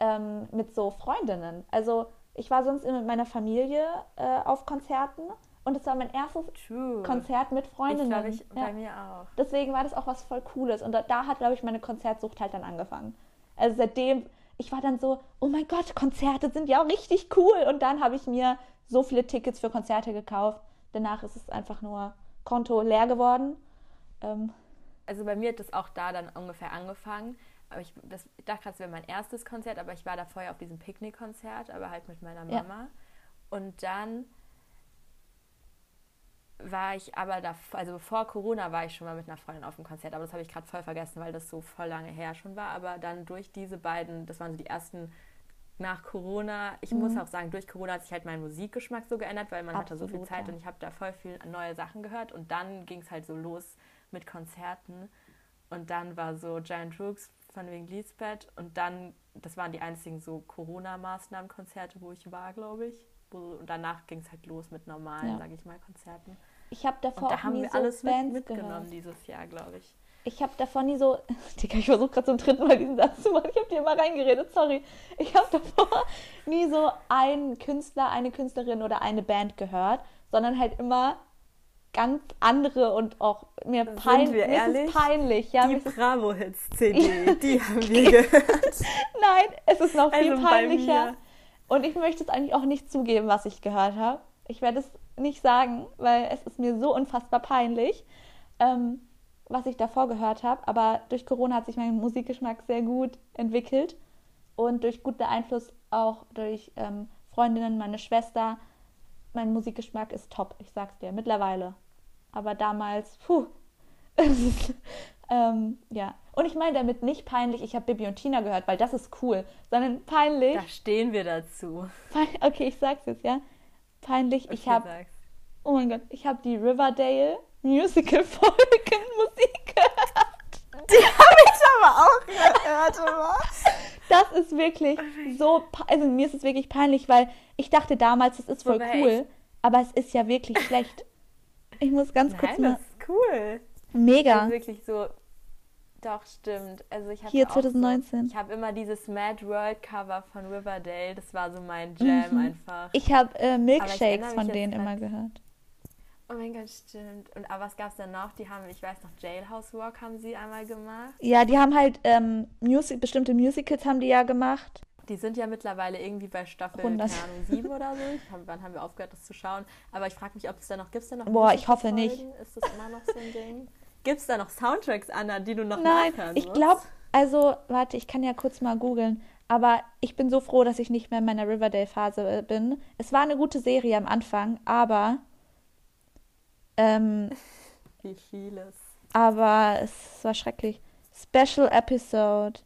Speaker 3: ähm, mit so Freundinnen. Also ich war sonst immer mit meiner Familie äh, auf Konzerten und es war mein erstes
Speaker 4: True.
Speaker 3: Konzert mit
Speaker 4: Ich
Speaker 3: Freundinnen.
Speaker 4: glaube, ich
Speaker 3: Ja.
Speaker 4: bei mir auch.
Speaker 3: Deswegen war das auch was voll Cooles. Und da, da hat, glaube ich, meine Konzertsucht halt dann angefangen. Also seitdem, ich war dann so, oh mein Gott, Konzerte sind ja auch richtig cool. Und dann habe ich mir so viele Tickets für Konzerte gekauft. Danach ist es einfach nur Konto leer geworden. Ähm,
Speaker 4: also bei mir hat das auch da dann ungefähr angefangen. Aber ich, das, ich dachte gerade, es wäre mein erstes Konzert, aber ich war da vorher auf diesem Picknickkonzert, aber halt mit meiner
Speaker 3: Ja.
Speaker 4: Mama. Und dann war ich aber da, also vor Corona war ich schon mal mit einer Freundin auf dem Konzert, aber das habe ich gerade voll vergessen, weil das so voll lange her schon war. Aber dann durch diese beiden, das waren so die ersten nach Corona, ich
Speaker 3: Mhm.
Speaker 4: muss auch sagen, durch Corona hat sich halt mein Musikgeschmack so geändert, weil man hatte so viel
Speaker 3: Absolut,
Speaker 4: Zeit
Speaker 3: ja.
Speaker 4: und ich habe da voll viel neue Sachen gehört und dann ging es halt so los mit Konzerten und dann war so Giant Rooks von wegen Lisbeth und dann, das waren die einzigen so Corona-Maßnahmen-Konzerte, wo ich war, glaube ich, wo, und danach ging es halt los mit normalen,
Speaker 3: Ja.
Speaker 4: sage ich mal, Konzerten.
Speaker 3: Ich habe davor
Speaker 4: Und da
Speaker 3: auch
Speaker 4: haben
Speaker 3: nie
Speaker 4: wir
Speaker 3: so
Speaker 4: alles mit,
Speaker 3: Bands
Speaker 4: mitgenommen
Speaker 3: gehört.
Speaker 4: dieses Jahr, glaube ich.
Speaker 3: Ich habe davor nie so. Digga, ich versuche gerade zum dritten Mal diesen Satz zu machen. Ich habe dir immer reingeredet, sorry. Ich habe davor nie so einen Künstler, eine Künstlerin oder eine Band gehört, sondern halt immer ganz andere und auch mir,
Speaker 4: Sind
Speaker 3: pein
Speaker 4: wir
Speaker 3: mir
Speaker 4: ehrlich?
Speaker 3: peinlich. Ja,
Speaker 4: die
Speaker 3: mir ist es,
Speaker 4: Bravo-Hits-CD, die haben wir gehört.
Speaker 3: nein, es ist noch viel
Speaker 4: Also bei
Speaker 3: peinlicher. Und ich möchte es eigentlich auch nicht zugeben, was ich gehört habe. Ich werde es nicht sagen, weil es ist mir so unfassbar peinlich, ähm, was ich davor gehört habe. Aber durch Corona hat sich mein Musikgeschmack sehr gut entwickelt und durch guten Einfluss auch durch ähm, Freundinnen, meine Schwester. Mein Musikgeschmack ist top, ich sag's dir, mittlerweile. Aber damals, puh. ähm, ja. Und ich meine damit nicht peinlich, ich habe Bibi und Tina gehört, weil das ist cool, sondern peinlich.
Speaker 4: Da stehen wir dazu.
Speaker 3: Okay, ich sag's jetzt, ja. Peinlich, ich
Speaker 4: Okay,
Speaker 3: habe,
Speaker 4: sag's.
Speaker 3: oh mein Gott, ich habe die Riverdale Musical Folgen Musik gehört.
Speaker 4: Die habe ich aber auch gehört, immer.
Speaker 3: Das ist wirklich so, pe- also mir ist es wirklich peinlich, weil ich dachte damals, es ist voll
Speaker 4: Wobei
Speaker 3: cool, aber es ist ja wirklich schlecht. Ich muss ganz kurz
Speaker 4: Nein,
Speaker 3: mal,
Speaker 4: das ist cool.
Speaker 3: Mega.
Speaker 4: Also wirklich so. Doch, stimmt. Also ich
Speaker 3: Hier
Speaker 4: ja auch
Speaker 3: 2019.
Speaker 4: So, ich habe immer dieses Mad World Cover von Riverdale. Das war so mein Jam
Speaker 3: Mhm.
Speaker 4: einfach.
Speaker 3: Ich habe äh, Milkshakes
Speaker 4: mich
Speaker 3: von denen immer gehört.
Speaker 4: Oh mein Gott, stimmt. Und aber was gab es dann noch? Die haben, ich weiß noch, Jailhouse Rock haben sie einmal gemacht.
Speaker 3: Ja, die haben halt ähm, Music, bestimmte Musicals haben die ja gemacht.
Speaker 4: Die sind ja mittlerweile irgendwie bei Staffel,
Speaker 3: 100.
Speaker 4: keine Ahnung, sieben oder so. Ich hab, wann haben wir aufgehört, das zu schauen? Aber ich frage mich, ob es da noch, gibt
Speaker 3: Boah, ich hoffe
Speaker 4: Musical-Folgen? Ist das immer noch so ein Ding? Gibt es da noch Soundtracks, Anna, die du noch
Speaker 3: Nein,
Speaker 4: nachhören
Speaker 3: ich glaube, also, warte, ich kann ja kurz mal googeln. Aber ich bin so froh, dass ich nicht mehr in meiner Riverdale-Phase äh, bin. Es war eine gute Serie am Anfang, aber, ähm,
Speaker 4: Wie vieles.
Speaker 3: aber es war schrecklich. Special Episode.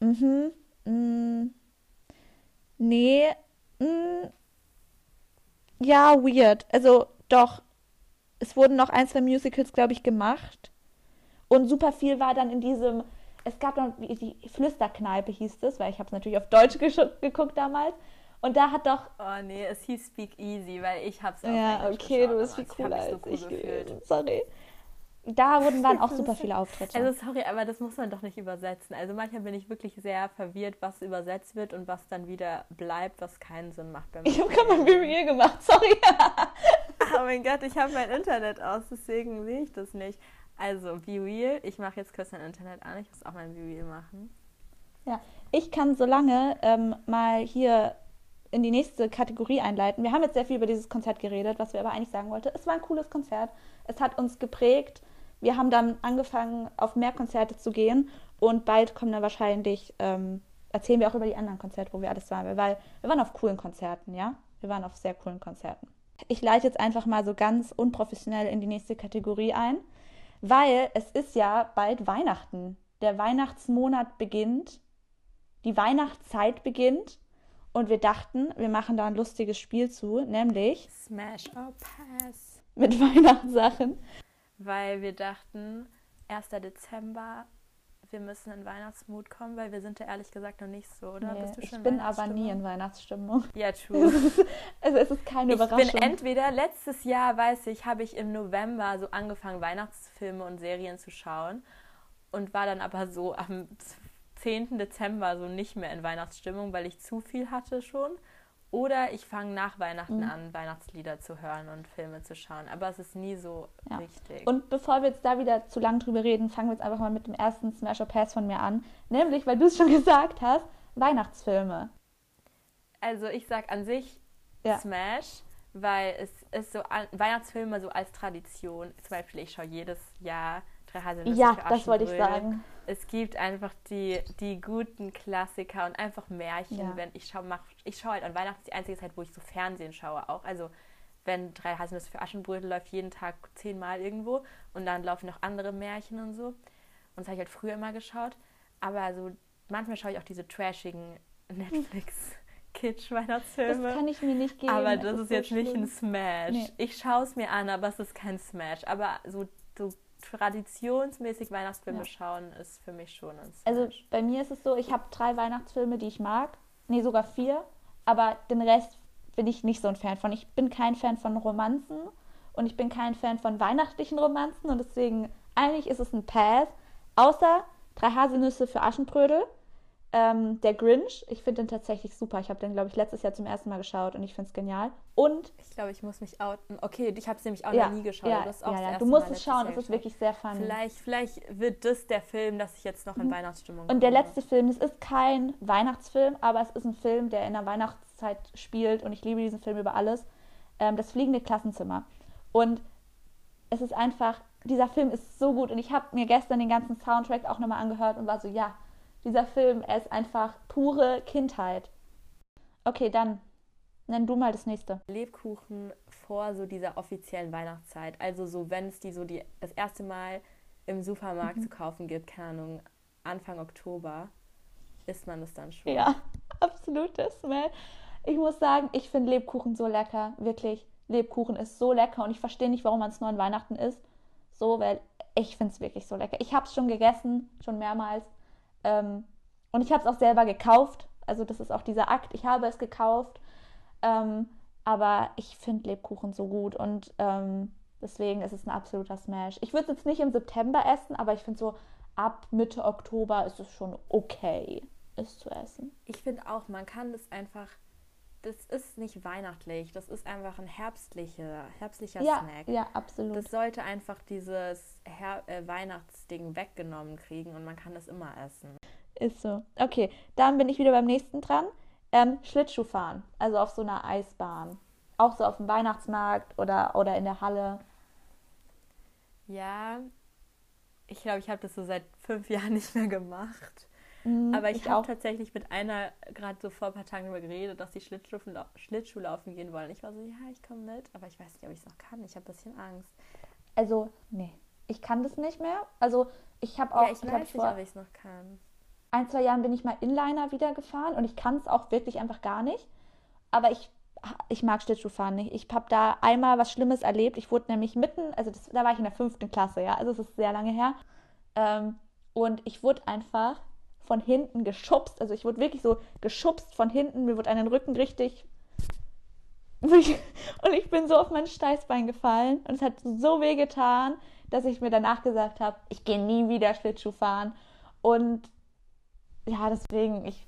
Speaker 3: Mhm. Mm. Nee. Mm. Ja, weird. Also, doch. Es wurden noch ein, zwei Musicals, glaube ich, gemacht. Und super viel war dann in diesem. Es gab noch die die Flüsterkneipe, hieß es, weil ich habe es natürlich auf Deutsch geguckt damals. Und da hat doch.
Speaker 4: Oh nee, es hieß Speak Easy, weil ich hab's auf
Speaker 3: Ja,
Speaker 4: Englisch
Speaker 3: okay,
Speaker 4: geschaut
Speaker 3: du bist viel cooler
Speaker 4: mich so
Speaker 3: als
Speaker 4: cool
Speaker 3: ich.
Speaker 4: gefühlt.
Speaker 3: gewesen. Sorry. Da wurden waren auch super viele Auftritte.
Speaker 4: Also sorry, aber das muss man doch nicht übersetzen. Also manchmal bin ich wirklich sehr verwirrt, was übersetzt wird und was dann wieder bleibt, was keinen Sinn macht. Bei
Speaker 3: ich habe gerade mein. Real gemacht, sorry.
Speaker 4: Oh mein Gott, ich habe mein Internet aus, deswegen sehe ich das nicht. Also, Be Real, ich mache jetzt kurz mein Internet an, ich muss auch mein Be Real machen.
Speaker 3: Ja, ich kann so lange ähm, mal hier in die nächste Kategorie einleiten. Wir haben jetzt sehr viel über dieses Konzert geredet, was wir aber eigentlich sagen wollten. Es war ein cooles Konzert. Es hat uns geprägt. Wir haben dann angefangen, auf mehr Konzerte zu gehen und bald kommen dann wahrscheinlich, ähm, erzählen wir auch über die anderen Konzerte, wo wir alles waren. Weil wir waren auf coolen Konzerten, ja? Wir waren auf sehr coolen Konzerten. Ich leite jetzt einfach mal so ganz unprofessionell in die nächste Kategorie ein, weil es ist ja bald Weihnachten. Der Weihnachtsmonat beginnt die Weihnachtszeit beginnt und wir dachten, wir machen da ein lustiges Spiel zu, nämlich
Speaker 4: Smash or Pass.
Speaker 3: mit Weihnachtssachen.
Speaker 4: Weil wir dachten, 1. Dezember, wir müssen in Weihnachtsmut kommen, weil wir sind ja ehrlich gesagt noch nicht so, oder?
Speaker 3: Nee,
Speaker 4: Bist du
Speaker 3: ich bin aber nie in Weihnachtsstimmung.
Speaker 4: Ja, true.
Speaker 3: Also es ist keine
Speaker 4: Ich
Speaker 3: Überraschung.
Speaker 4: bin entweder, letztes Jahr, weiß ich, habe ich im November so angefangen, Weihnachtsfilme und Serien zu schauen und war dann aber so am 10. Dezember so nicht mehr in Weihnachtsstimmung, weil ich zu viel hatte schon. Oder ich fange nach Weihnachten
Speaker 3: Mhm.
Speaker 4: an, Weihnachtslieder zu hören und Filme zu schauen. Aber es ist nie so
Speaker 3: Ja.
Speaker 4: richtig.
Speaker 3: Und bevor wir jetzt da wieder zu lang drüber reden, fangen wir jetzt einfach mal mit dem ersten Smash or Pass von mir an. Nämlich, weil du es schon gesagt hast, Weihnachtsfilme.
Speaker 4: Also ich sag an sich
Speaker 3: Ja.
Speaker 4: Smash, weil es ist so Weihnachtsfilme so als Tradition. Zum Beispiel, ich schaue jedes Jahr Haselnüsse
Speaker 3: Ja, das wollte ich sagen.
Speaker 4: Es gibt einfach die, die guten Klassiker und einfach Märchen.
Speaker 3: Ja.
Speaker 4: Wenn ich schaue, mach, ich schaue halt an Weihnachten ist die einzige Zeit, wo ich so Fernsehen schaue auch. Also wenn drei Haselnüsse für Aschenbrödel läuft jeden Tag zehnmal irgendwo und dann laufen noch andere Märchen und so. Und das habe ich halt früher immer geschaut. Aber so manchmal schaue ich auch diese trashigen Netflix Kitsch
Speaker 3: Das kann ich mir nicht geben.
Speaker 4: Aber
Speaker 3: Es
Speaker 4: das ist,
Speaker 3: so
Speaker 4: jetzt nicht
Speaker 3: schlimm.
Speaker 4: ein Smash.
Speaker 3: Nee.
Speaker 4: Ich schaue es mir an, aber es ist kein Smash. Aber so traditionsmäßig Weihnachtsfilme
Speaker 3: Ja.
Speaker 4: schauen ist für mich schon ein.
Speaker 3: Also bei mir ist es so, ich habe drei Weihnachtsfilme, die ich mag. Nee, sogar vier. Aber den Rest bin ich nicht so ein Fan von. Ich bin kein Fan von Romanzen und ich bin kein Fan von weihnachtlichen Romanzen und deswegen eigentlich ist es ein Pass, außer drei Haselnüsse für Aschenbrödel. Ähm, der Grinch, ich finde den tatsächlich super. Ich habe den, glaube ich, letztes Jahr zum ersten Mal geschaut und ich finde es genial. Und
Speaker 4: Ich glaube, ich muss mich outen. Okay, ich habe es nämlich auch
Speaker 3: ja,
Speaker 4: noch nie geschaut.
Speaker 3: ja,
Speaker 4: du hast auch
Speaker 3: ja,
Speaker 4: das
Speaker 3: ja. du musst es schauen, es ist wirklich sehr funny.
Speaker 4: Vielleicht, vielleicht wird das der Film, dass ich jetzt noch in Weihnachtsstimmung
Speaker 3: Mhm. Und der letzte Film, es ist kein Weihnachtsfilm, aber es ist ein Film, der in der Weihnachtszeit spielt und ich liebe diesen Film über alles. Ähm, das fliegende Klassenzimmer. Und es ist einfach, dieser Film ist so gut und ich habe mir gestern den ganzen Soundtrack auch nochmal angehört und war so, ja, dieser Film, er ist einfach pure Kindheit. Okay, dann nenn du mal das nächste.
Speaker 4: Lebkuchen vor so dieser offiziellen Weihnachtszeit. Also so, wenn es die so die das erste Mal im Supermarkt
Speaker 3: Mhm.
Speaker 4: zu kaufen gibt, keine Ahnung, Anfang Oktober, isst man das dann schon.
Speaker 3: Ja, absolutes Smell. Ich muss sagen, ich finde Lebkuchen so lecker. Wirklich. Lebkuchen ist so lecker und ich verstehe nicht, warum man es nur an Weihnachten isst. So, weil ich finde es wirklich so lecker. Ich habe es schon gegessen, schon mehrmals. Ähm, und ich habe es auch selber gekauft. Also das ist auch dieser Akt. Ich habe es gekauft. Ähm, aber ich finde Lebkuchen so gut und ähm, deswegen ist es ein absoluter Smash. Ich würde es jetzt nicht im September essen, aber ich finde so ab Mitte Oktober ist es schon okay, es zu essen.
Speaker 4: Ich finde auch, man kann das einfach das ist nicht weihnachtlich, das ist einfach ein herbstlicher, herbstlicher
Speaker 3: Ja,
Speaker 4: Snack.
Speaker 3: ja, absolut.
Speaker 4: Das sollte einfach dieses Her äh, Weihnachtsding weggenommen kriegen und man kann das immer essen.
Speaker 3: Ist so. Okay, dann bin ich wieder beim nächsten dran. Ähm, Schlittschuh fahren, also auf so einer Eisbahn. Auch so auf dem Weihnachtsmarkt oder, oder in der Halle.
Speaker 4: Ja, ich glaube, ich habe das so seit fünf Jahren nicht mehr gemacht.
Speaker 3: Mhm,
Speaker 4: Aber ich,
Speaker 3: ich
Speaker 4: habe tatsächlich mit einer gerade so vor ein paar Tagen darüber geredet, dass die Schlittschuh, Schlittschuh laufen gehen wollen. Ich war so, ja, ich komme mit, aber ich weiß nicht, ob ich es noch kann. Ich habe ein bisschen Angst.
Speaker 3: Also, nee, ich kann das nicht mehr. Also, ich habe auch,
Speaker 4: ja, ich
Speaker 3: glaub,
Speaker 4: weiß nicht,
Speaker 3: vor
Speaker 4: ob ich es noch kann.
Speaker 3: ein, zwei Jahren bin ich mal Inliner wieder gefahren und ich kann es auch wirklich einfach gar nicht. Aber ich, ich mag Schlittschuhfahren nicht. Ich habe da einmal was Schlimmes erlebt. Ich wurde nämlich mitten, also das, da war ich in der fünften Klasse, ja, also es ist sehr lange her. Ähm, und ich wurde einfach von hinten geschubst. Also ich wurde wirklich so geschubst von hinten. Mir wurde an den Rücken richtig. Und ich bin so auf mein Steißbein gefallen und es hat so weh getan, dass ich mir danach gesagt habe, ich gehe nie wieder Schlittschuh fahren. Und ja, deswegen, ich,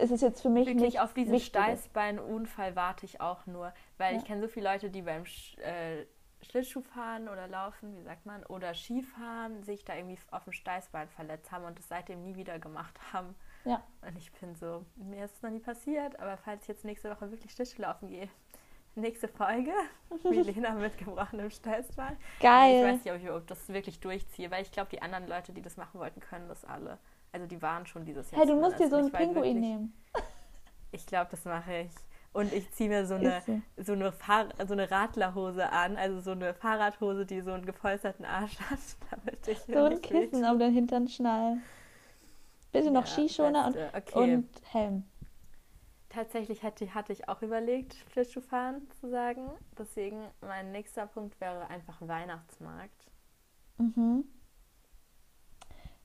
Speaker 3: ist es jetzt für mich
Speaker 4: Wirklich
Speaker 3: nicht
Speaker 4: auf diesen. Steißbeinunfall warte ich auch nur, weil
Speaker 3: Ja.
Speaker 4: ich kenne so viele Leute, die beim Sch äh, Schlittschuhfahren oder Laufen, wie sagt man, oder Skifahren sich da irgendwie auf dem Steißbein verletzt haben und es seitdem nie wieder gemacht haben.
Speaker 3: Ja.
Speaker 4: Und ich bin so, mir ist es noch nie passiert, aber falls ich jetzt nächste Woche wirklich Schlittschuh laufen gehe, nächste Folge, wie Lena mit gebrochenem Steißbein.
Speaker 3: Geil.
Speaker 4: Ich weiß nicht, ob ich überhaupt das wirklich durchziehe, weil ich glaube, die anderen Leute, die das machen wollten, können das alle. Also die waren schon dieses Jahr.
Speaker 3: Hey, du musst dir so einen Pinguin nehmen.
Speaker 4: ich glaube, das mache ich. Und ich ziehe mir so eine,
Speaker 3: so.
Speaker 4: so, eine Fahr so eine Radlerhose an, also so eine Fahrradhose, die so einen gepolsterten Arsch hat, damit ich
Speaker 3: So ein Kissen auf den Hintern schnallen. Bitte noch
Speaker 4: Ja,
Speaker 3: Skischoner und.
Speaker 4: Okay.
Speaker 3: und Helm.
Speaker 4: Tatsächlich hatte, hatte ich auch überlegt, Schlittschuhfahren zu sagen. Deswegen mein nächster Punkt wäre einfach Weihnachtsmarkt.
Speaker 3: Mhm.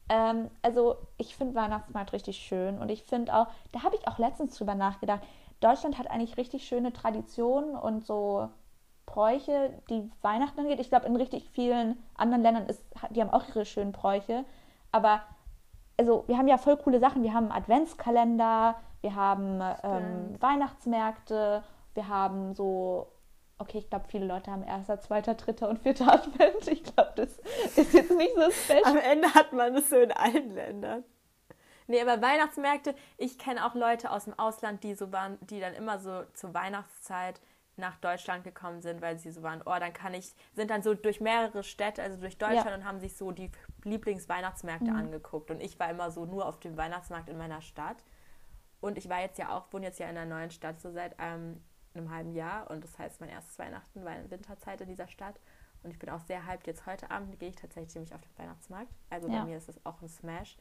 Speaker 3: Ähm, also ich finde Weihnachtsmarkt richtig schön und ich finde auch, da habe ich auch letztens drüber nachgedacht, Deutschland hat eigentlich richtig schöne Traditionen und so Bräuche, die Weihnachten angeht. Ich glaube, in richtig vielen anderen Ländern ist, die haben auch ihre schönen Bräuche, aber also wir haben ja voll coole Sachen. Wir haben Adventskalender, wir haben ähm. Weihnachtsmärkte, wir haben so, okay, ich glaube, viele Leute haben erster, zweiter, dritter und vierter Advent. Ich glaube, das ist jetzt nicht so special.
Speaker 4: Am Ende hat man es so in allen Ländern. Nee, aber Weihnachtsmärkte, ich kenne auch Leute aus dem Ausland, die so waren, die dann immer so zur Weihnachtszeit nach Deutschland gekommen sind, weil sie so waren, oh, dann kann ich, sind dann so durch mehrere Städte, also durch Deutschland
Speaker 3: Ja.
Speaker 4: und haben sich so die Lieblingsweihnachtsmärkte angeguckt. Und ich war immer so nur auf dem Weihnachtsmarkt in meiner Stadt. Und ich war jetzt ja auch, wohne jetzt ja in einer neuen Stadt, so seit ähm, einem halben Jahr. Und das heißt, mein erstes Weihnachten war in Winterzeit in dieser Stadt. Und ich bin auch sehr hyped. Jetzt heute Abend gehe ich tatsächlich nämlich auf den Weihnachtsmarkt. Also
Speaker 3: Ja.
Speaker 4: bei mir ist das auch ein Smash.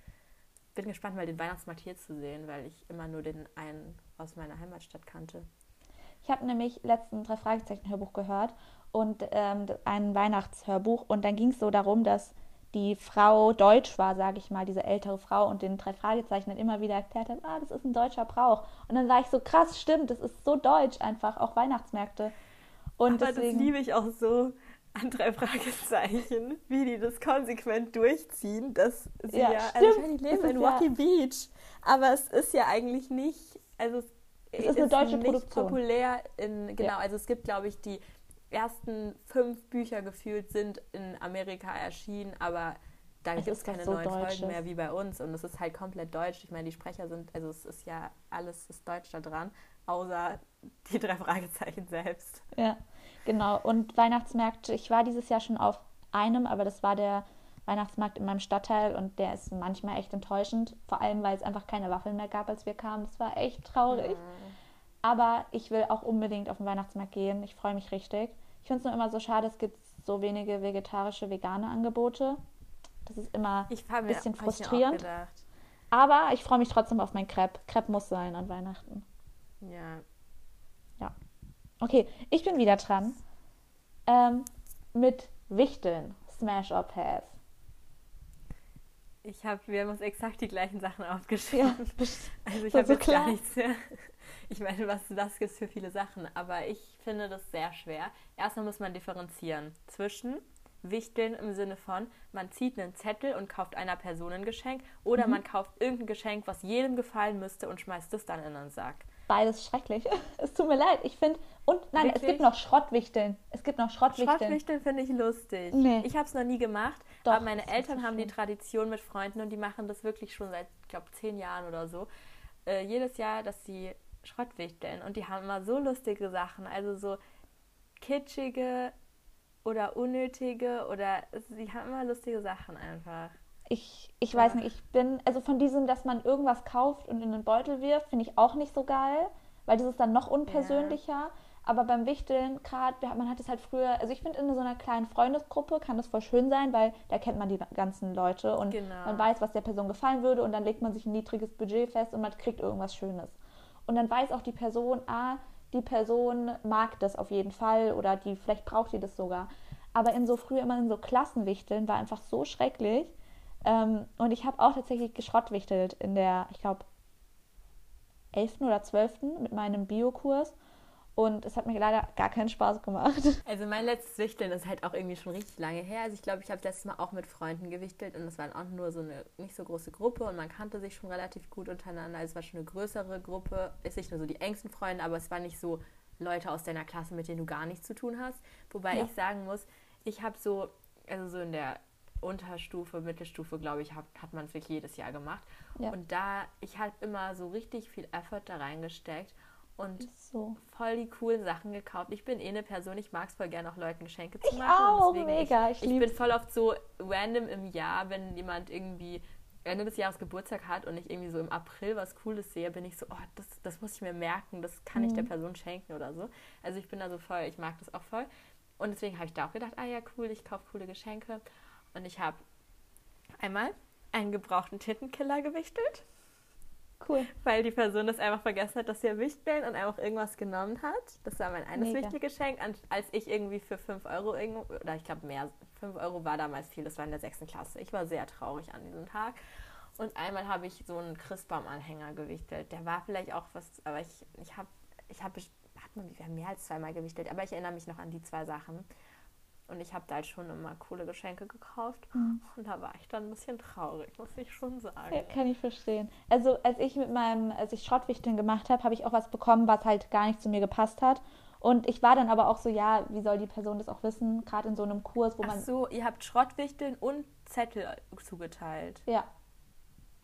Speaker 4: Bin gespannt, mal den Weihnachtsmarkt hier zu sehen, weil ich immer nur den einen aus meiner Heimatstadt kannte.
Speaker 3: Ich habe nämlich letzten drei Fragezeichen Hörbuch gehört und ähm, ein Weihnachtshörbuch und dann ging es so darum, dass die Frau deutsch war, sage ich mal, diese ältere Frau und den drei Fragezeichen dann immer wieder erklärt hat, ah, das ist ein deutscher Brauch. Und dann war ich so krass, stimmt, das ist so deutsch einfach, auch Weihnachtsmärkte. Und
Speaker 4: Aber
Speaker 3: deswegen,
Speaker 4: das liebe ich auch so an drei Fragezeichen, wie die das konsequent durchziehen, dass sie
Speaker 3: Ja,
Speaker 4: ja, also ich meine, die leben in
Speaker 3: ist ja-
Speaker 4: Rocky Beach, aber es ist ja eigentlich nicht, also es,
Speaker 3: Es ist eine deutsche
Speaker 4: nicht
Speaker 3: Produktion.
Speaker 4: populär in, genau,
Speaker 3: Ja.
Speaker 4: also es gibt, glaube ich, die ersten fünf Bücher gefühlt sind in Amerika erschienen, aber da gibt es
Speaker 3: ist
Speaker 4: keine
Speaker 3: so
Speaker 4: neuen
Speaker 3: Deutsches.
Speaker 4: Folgen mehr wie bei uns und es ist halt komplett deutsch. Ich meine, die Sprecher sind, also es ist ja alles ist deutsch da dran, außer die drei Fragezeichen selbst.
Speaker 3: Ja, genau. Und Weihnachtsmärkte, ich war dieses Jahr schon auf einem, aber das war der Weihnachtsmarkt in meinem Stadtteil und der ist manchmal echt enttäuschend. Vor allem, weil es einfach keine Waffeln mehr gab, als wir kamen. Das war echt traurig. Aber ich will auch unbedingt auf den Weihnachtsmarkt gehen. Ich freue mich richtig. Ich finde es nur immer so schade, es gibt so wenige vegetarische, vegane Angebote. Das ist immer
Speaker 4: Ich
Speaker 3: ein bisschen
Speaker 4: ich mir
Speaker 3: frustrierend.
Speaker 4: gedacht.
Speaker 3: Aber ich freue mich trotzdem auf mein Crepe. Crepe muss sein an Weihnachten.
Speaker 4: Ja,
Speaker 3: Okay, ich bin wieder dran. Ähm, mit Wichteln. Smash or Pass.
Speaker 4: ich habe, wir haben uns exakt die gleichen Sachen aufgeschrieben. Also ich habe
Speaker 3: so
Speaker 4: jetzt
Speaker 3: klar.
Speaker 4: gar nichts mehr. Ich meine, was das gibt für viele Sachen, aber ich finde das sehr schwer. Erstmal muss man differenzieren zwischen Wichteln im Sinne von, man zieht einen Zettel und kauft einer Person ein Geschenk oder
Speaker 3: Mhm.
Speaker 4: man kauft irgendein Geschenk, was jedem gefallen müsste und schmeißt es dann in einen Sack.
Speaker 3: Beides schrecklich. es tut mir leid. Ich finde. Und nein, es
Speaker 4: Wirklich?
Speaker 3: gibt noch Schrottwichteln. Es gibt noch Schrottwichteln.
Speaker 4: Schrottwichteln finde ich lustig.
Speaker 3: Nee.
Speaker 4: Ich habe es noch nie gemacht,
Speaker 3: Doch,
Speaker 4: aber meine Eltern haben die. Tradition mit Freunden und die machen das wirklich schon seit, ich glaube, zehn Jahren oder so. Äh, jedes Jahr, dass sie Schrottwichteln und die haben immer so lustige Sachen, also so kitschige oder unnötige oder sie haben immer lustige Sachen einfach.
Speaker 3: Ich, ich weiß
Speaker 4: Ja.
Speaker 3: nicht, ich bin, also von diesem, dass man irgendwas kauft und in den Beutel wirft, finde ich auch nicht so geil, weil das ist dann noch unpersönlicher. Aber beim Wichteln, gerade, man hat es halt früher, also ich finde, in so einer kleinen Freundesgruppe kann das voll schön sein, weil da kennt man die ganzen Leute und
Speaker 4: Genau.
Speaker 3: man weiß, was der Person gefallen würde und dann legt man sich ein niedriges Budget fest und man kriegt irgendwas Schönes. Und dann weiß auch die Person, ah, die Person mag das auf jeden Fall oder die, vielleicht braucht die das sogar. Aber in so früher immer in so Klassenwichteln war einfach so schrecklich. Ähm, und ich habe auch tatsächlich geschrottwichtelt in der, ich glaube, 11. oder 12. mit meinem Biokurs. Und es hat mir leider gar keinen Spaß gemacht.
Speaker 4: Also mein letztes Wichteln ist halt auch irgendwie schon richtig lange her. Also ich glaube, ich habe letztes Mal auch mit Freunden gewichtelt und es war auch nur so eine nicht so große Gruppe und man kannte sich schon relativ gut untereinander. Also es war schon eine größere Gruppe, ist nicht nur so die engsten Freunde, aber es war nicht so Leute aus deiner Klasse, mit denen du gar nichts zu tun hast. Wobei
Speaker 3: Ja.
Speaker 4: ich sagen muss, ich habe so, also so in der Unterstufe, Mittelstufe, glaube ich, hab, hat man es wirklich jedes Jahr gemacht.
Speaker 3: Ja.
Speaker 4: Und da, ich habe immer so richtig viel Effort da reingesteckt und
Speaker 3: So.
Speaker 4: voll die coolen Sachen gekauft. Ich bin eh eine Person, ich mag es voll gerne, auch Leuten Geschenke zu
Speaker 3: Ich
Speaker 4: machen. und
Speaker 3: auch, mega,
Speaker 4: Ich,
Speaker 3: ich
Speaker 4: ich bin voll oft so random im Jahr, wenn jemand irgendwie Ende des Jahres Geburtstag hat und ich irgendwie so im April was Cooles sehe, bin ich so, oh, das, das muss ich mir merken, das kann ich der
Speaker 3: Mhm.
Speaker 4: Person schenken oder so. Also ich bin da so voll, ich mag das auch voll. Und deswegen habe ich da auch gedacht, ah ja, cool, ich kaufe coole Geschenke. Und ich habe einmal einen gebrauchten Tintenkiller gewichtelt
Speaker 3: Cool.
Speaker 4: weil die Person das einfach vergessen hat, dass sie Wichteln und einfach irgendwas genommen hat. Das war mein eines
Speaker 3: Mega.
Speaker 4: Wichtelgeschenk, an- als ich irgendwie für 5 Euro irgendwo, oder ich glaube mehr, 5 Euro war damals viel, das war in der sechsten Klasse. Ich war sehr traurig an diesem Tag. Und einmal habe ich so einen Christbaumanhänger gewichtelt. Der war vielleicht auch was, aber ich, ich habe, ich habe, hat man wir haben mehr als zweimal gewichtelt, aber ich erinnere mich noch an die zwei Sachen. Und ich habe da halt schon immer coole Geschenke gekauft.
Speaker 3: Mhm.
Speaker 4: Und da war ich dann ein bisschen traurig, muss ich schon sagen.
Speaker 3: Ja, kann ich verstehen. Also als ich mit meinem, als ich Schrottwichteln gemacht habe, habe ich auch was bekommen, was halt gar nicht zu mir gepasst hat. Und ich war dann aber auch so, ja, wie soll die Person das auch wissen? Gerade in so einem Kurs, wo
Speaker 4: Ach
Speaker 3: man.
Speaker 4: so, ihr habt Schrottwichteln und Zettel zugeteilt.
Speaker 3: Ja,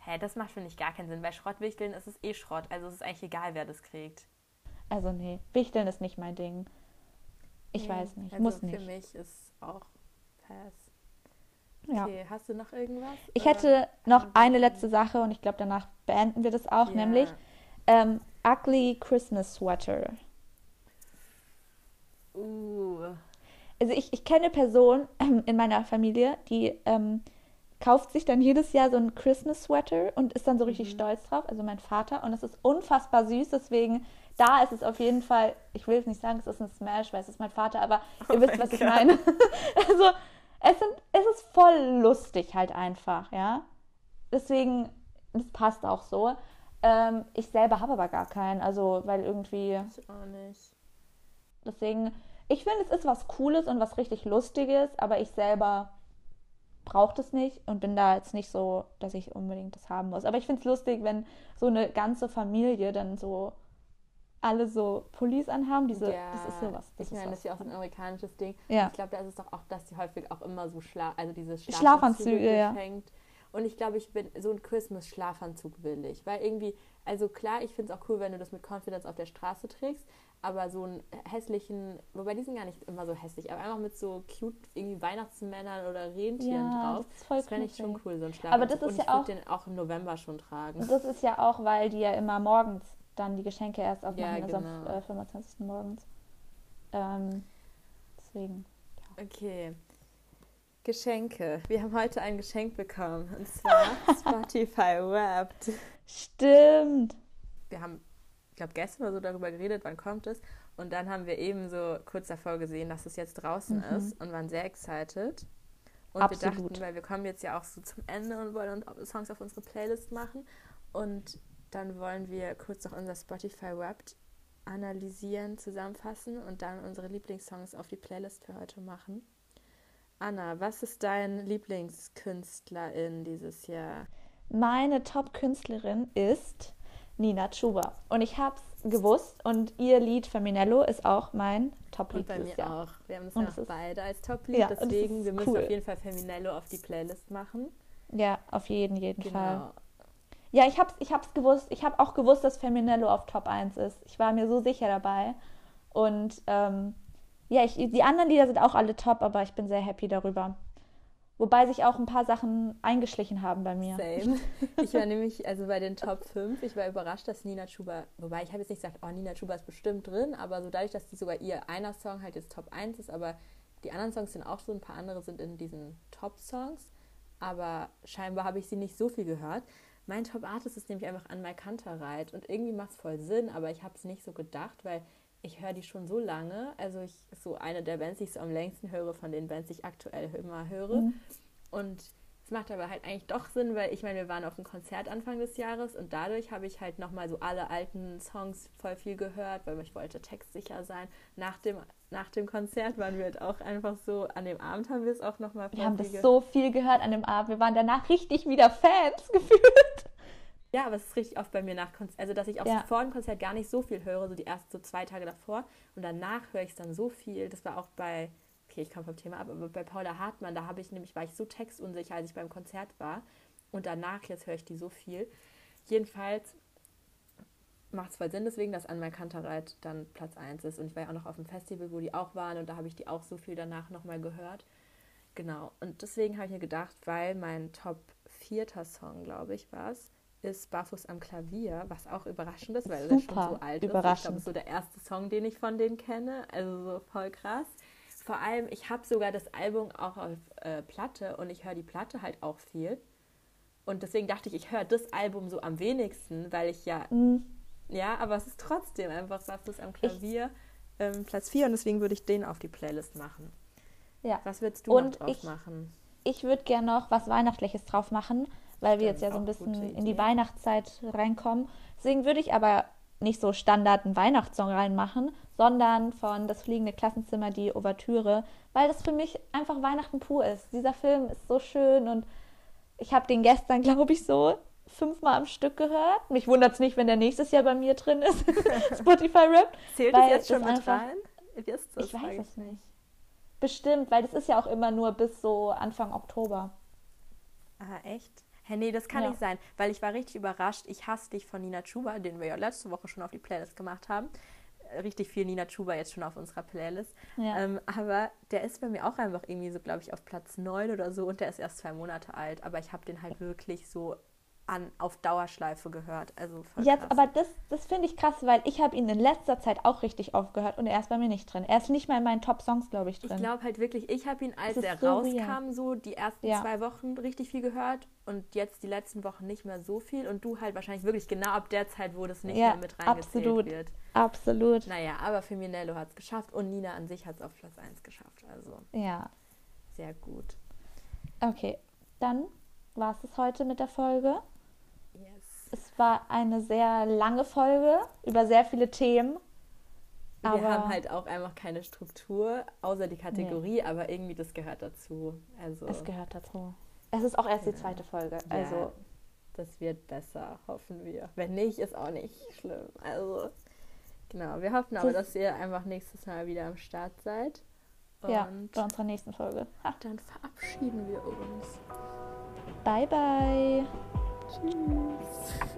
Speaker 4: Hä, das macht, finde ich, gar keinen Sinn. Bei Schrottwichteln ist es eh Schrott. Also es ist eigentlich egal, wer das kriegt.
Speaker 3: also nee, Wichteln ist nicht mein Ding. Ich
Speaker 4: Nee,
Speaker 3: weiß nicht,
Speaker 4: also
Speaker 3: muss
Speaker 4: Für
Speaker 3: nicht.
Speaker 4: mich ist auch Pass.
Speaker 3: Ja.
Speaker 4: Okay, hast du noch irgendwas?
Speaker 3: Ich hätte noch eine letzte Sache und ich glaube, danach beenden wir das auch,
Speaker 4: Ja.
Speaker 3: nämlich ähm, Ugly Christmas Sweater.
Speaker 4: Uh,
Speaker 3: Also ich, ich kenne eine Person in meiner Familie, die ähm, kauft sich dann jedes Jahr so einen Christmas Sweater und ist dann so richtig
Speaker 4: Mhm.
Speaker 3: stolz drauf, also mein Vater. Und es ist unfassbar süß, deswegen da ist es auf jeden Fall, ich will jetzt nicht sagen, es ist ein Smash, weil es ist mein Vater, aber
Speaker 4: Oh
Speaker 3: ihr wisst, was ich
Speaker 4: Gott.
Speaker 3: meine. also es, sind, es ist voll lustig halt einfach, ja. Deswegen, das passt auch so. Ähm, ich selber habe aber gar keinen, also weil irgendwie,
Speaker 4: Ich auch nicht.
Speaker 3: deswegen, ich finde, es ist was Cooles und was richtig Lustiges, aber ich selber brauche das nicht und bin da jetzt nicht so, dass ich unbedingt das haben muss. Aber ich finde es lustig, wenn so eine ganze Familie dann so alle so Pullis anhaben. Diese, das ist sowas. Das
Speaker 4: ich
Speaker 3: ist
Speaker 4: meine, das ist ja auch so ein amerikanisches Ding.
Speaker 3: Ja.
Speaker 4: Ich glaube, da ist es doch auch, dass die häufig auch immer so Schla also diese
Speaker 3: Schlafanzüge, ja.
Speaker 4: geschenkt. Und ich glaube, ich bin so ein Christmas-Schlafanzug willig. Weil irgendwie, also klar, ich finde es auch cool, wenn du das mit Confidence auf der Straße trägst, aber so einen hässlichen, wobei die sind gar nicht immer so hässlich, aber einfach mit so cute irgendwie Weihnachtsmännern oder Rentieren
Speaker 3: Ja,
Speaker 4: drauf.
Speaker 3: das
Speaker 4: Das fände ich schon cool, so ein Schlafanzug.
Speaker 3: Aber das ist
Speaker 4: Und
Speaker 3: ja
Speaker 4: ich
Speaker 3: auch-
Speaker 4: den auch im November schon tragen.
Speaker 3: Das ist ja auch, weil die ja immer morgens dann die Geschenke erst aufmachen,
Speaker 4: Ja,
Speaker 3: also am
Speaker 4: genau.
Speaker 3: äh, 25. morgens. Ähm, deswegen.
Speaker 4: Okay. Geschenke. Wir haben heute ein Geschenk bekommen. Und zwar Spotify Wrapped.
Speaker 3: Stimmt.
Speaker 4: Wir haben, ich glaube, gestern oder so darüber geredet, wann kommt es. Und dann haben wir eben so kurz davor gesehen, dass es jetzt draußen
Speaker 3: Mhm.
Speaker 4: ist und waren sehr excited. Und
Speaker 3: Absolut.
Speaker 4: wir dachten, weil wir kommen jetzt ja auch so zum Ende und wollen Songs auf unsere Playlist machen. Und dann wollen wir kurz noch unser Spotify Wrapped analysieren, zusammenfassen und dann unsere Lieblingssongs auf die Playlist für heute machen. Anna, was ist dein Lieblingskünstlerin dieses Jahr?
Speaker 3: Meine Top-Künstlerin ist Nina Chuba. Und ich hab's gewusst und ihr Lied Feminello ist auch mein Top-Lied
Speaker 4: Und bei mir
Speaker 3: Jahr.
Speaker 4: auch. Wir haben es
Speaker 3: Und
Speaker 4: ja
Speaker 3: es
Speaker 4: auch beide als Top-Lied,
Speaker 3: Ja, es
Speaker 4: deswegen wir müssen
Speaker 3: cool.
Speaker 4: auf jeden Fall Feminello auf die Playlist machen.
Speaker 3: Ja, auf jeden, jeden Fall. Ja, ich hab's, ich hab's gewusst. Ich habe auch gewusst, dass Feminello auf Top 1 ist. Ich war mir so sicher dabei. Und ähm, ja, ich, die anderen Lieder sind auch alle top, aber ich bin sehr happy darüber. Wobei sich auch ein paar Sachen eingeschlichen haben bei mir.
Speaker 4: Same. Ich war nämlich, also bei den Top 5, ich war überrascht, dass Nina Chuba, wobei ich habe jetzt nicht gesagt, oh, Nina Chuba ist bestimmt drin, aber so dadurch, dass die sogar ihr einer Song halt jetzt Top 1 ist, aber die anderen Songs sind auch so, ein paar andere sind in diesen Top-Songs, aber scheinbar habe ich sie nicht so viel gehört. Mein Top-Artist ist nämlich einfach Anmai Kantereit und irgendwie macht es voll Sinn, aber ich habe es nicht so gedacht, weil ich höre die schon so lange. Also ich ist so eine der Bands, die ich so am längsten höre, von den Bands, die ich aktuell immer höre.
Speaker 3: Mhm.
Speaker 4: Und es macht aber halt eigentlich doch Sinn, weil ich meine, wir waren auf einem Konzert Anfang des Jahres und dadurch habe ich halt nochmal so alle alten Songs voll viel gehört, weil ich wollte textsicher sein. Nach dem, nach dem Konzert waren wir halt auch einfach so, an dem Abend haben wir es auch nochmal
Speaker 3: Wir haben das so viel gehört an dem Abend. Wir waren danach richtig wieder Fans gefühlt.
Speaker 4: Ja, aber es ist richtig oft bei mir nach Konzert, also dass ich auch
Speaker 3: Ja.
Speaker 4: vor dem Konzert gar nicht so viel höre, so die ersten so zwei Tage davor und danach höre ich es dann so viel. Das war auch bei, okay, ich komme vom Thema ab, aber bei Paula Hartmann, da habe ich nämlich, war ich so textunsicher, als ich beim Konzert war und danach, jetzt höre ich die so viel. Jedenfalls macht es voll Sinn deswegen, dass Anmal Kantereit dann Platz 1 ist und ich war ja auch noch auf dem Festival, wo die auch waren und da habe ich die auch so viel danach nochmal gehört. Genau, und deswegen habe ich mir gedacht, weil mein Top vierter Song, glaube ich, war es, ist Barfuß am Klavier, was auch überraschend ist, weil er schon
Speaker 3: Super
Speaker 4: so alt ist. Ich
Speaker 3: überraschend.
Speaker 4: glaube, so der erste Song, den ich von denen kenne. Also so voll krass. Vor allem, ich habe sogar das Album auch auf äh, Platte und ich höre die Platte halt auch viel. Und deswegen dachte ich, ich höre das Album so am wenigsten, weil ich ja,
Speaker 3: Mhm.
Speaker 4: Ja, aber es ist trotzdem einfach Barfuß am Klavier ähm, Platz 4 und deswegen würde ich den auf die Playlist machen.
Speaker 3: Ja.
Speaker 4: Was würdest du
Speaker 3: Und
Speaker 4: noch drauf
Speaker 3: ich-
Speaker 4: machen?
Speaker 3: Ich würde gerne noch was Weihnachtliches drauf machen, weil wir
Speaker 4: Stimmt,
Speaker 3: jetzt ja so ein bisschen in die. Weihnachtszeit reinkommen. Deswegen würde ich aber nicht so Standard einen Weihnachtssong reinmachen, sondern von Das fliegende Klassenzimmer die Ouvertüre, weil das für mich einfach Weihnachten pur ist. Dieser Film ist so schön und ich habe den gestern, glaube ich, so fünfmal am Stück gehört. Mich wundert es nicht, wenn der nächstes Jahr bei mir drin ist. Spotify Rap.
Speaker 4: Zählt das jetzt
Speaker 3: das
Speaker 4: schon mit
Speaker 3: einfach-
Speaker 4: rein? Wie ist das?
Speaker 3: Ich weiß es nicht. Bestimmt, weil das ist ja auch immer nur bis so Anfang Oktober.
Speaker 4: Ah, echt? Hä, nee, das kann
Speaker 3: Ja.
Speaker 4: nicht sein, weil ich war richtig überrascht. Ich hasse dich von Nina Chuba, den wir ja letzte Woche schon auf die Playlist gemacht haben. Äh, Richtig viel Nina Chuba jetzt schon auf unserer Playlist.
Speaker 3: Ja.
Speaker 4: Ähm, aber der ist bei mir auch einfach irgendwie so, glaube ich, auf Platz 9 oder so und der ist erst zwei Monate alt. Aber ich habe den halt wirklich so an, auf Dauerschleife gehört. Also
Speaker 3: Jetzt, aber das, das finde ich krass, weil ich habe ihn in letzter Zeit auch richtig aufgehört und er ist bei mir nicht drin. Er ist nicht mal in meinen Top-Songs, glaube ich,
Speaker 4: Ich
Speaker 3: drin.
Speaker 4: glaube halt wirklich, ich habe ihn, als
Speaker 3: Das
Speaker 4: er
Speaker 3: so
Speaker 4: rauskam, so die ersten
Speaker 3: Ja.
Speaker 4: zwei Wochen richtig viel gehört und jetzt die letzten Wochen nicht mehr so viel und du halt wahrscheinlich wirklich genau ab der Zeit, wo das nicht
Speaker 3: Ja,
Speaker 4: mehr mit reingezählt
Speaker 3: absolut.
Speaker 4: wird.
Speaker 3: Absolut.
Speaker 4: Naja, aber Feminello hat es geschafft und Nina an sich hat es auf Platz 1 geschafft. Also
Speaker 3: Ja.
Speaker 4: Sehr gut.
Speaker 3: Okay, dann war es es heute mit der Folge. Es war eine sehr lange Folge über sehr viele Themen.
Speaker 4: Wir
Speaker 3: Aber-
Speaker 4: haben halt auch einfach keine Struktur, außer die Kategorie, aber irgendwie das gehört dazu. Also
Speaker 3: Es gehört dazu. Es ist auch erst die
Speaker 4: Ja.
Speaker 3: zweite Folge.
Speaker 4: Ja,
Speaker 3: Also,
Speaker 4: das wird besser, hoffen wir. Wenn nicht, ist auch nicht schlimm. Also genau, wir hoffen aber,
Speaker 3: Das-
Speaker 4: dass ihr einfach nächstes Mal wieder am Start seid.
Speaker 3: ja,
Speaker 4: Und
Speaker 3: bei unserer nächsten Folge. Ha.
Speaker 4: dann verabschieden wir uns.
Speaker 3: Bye, bye.
Speaker 4: Tschüss.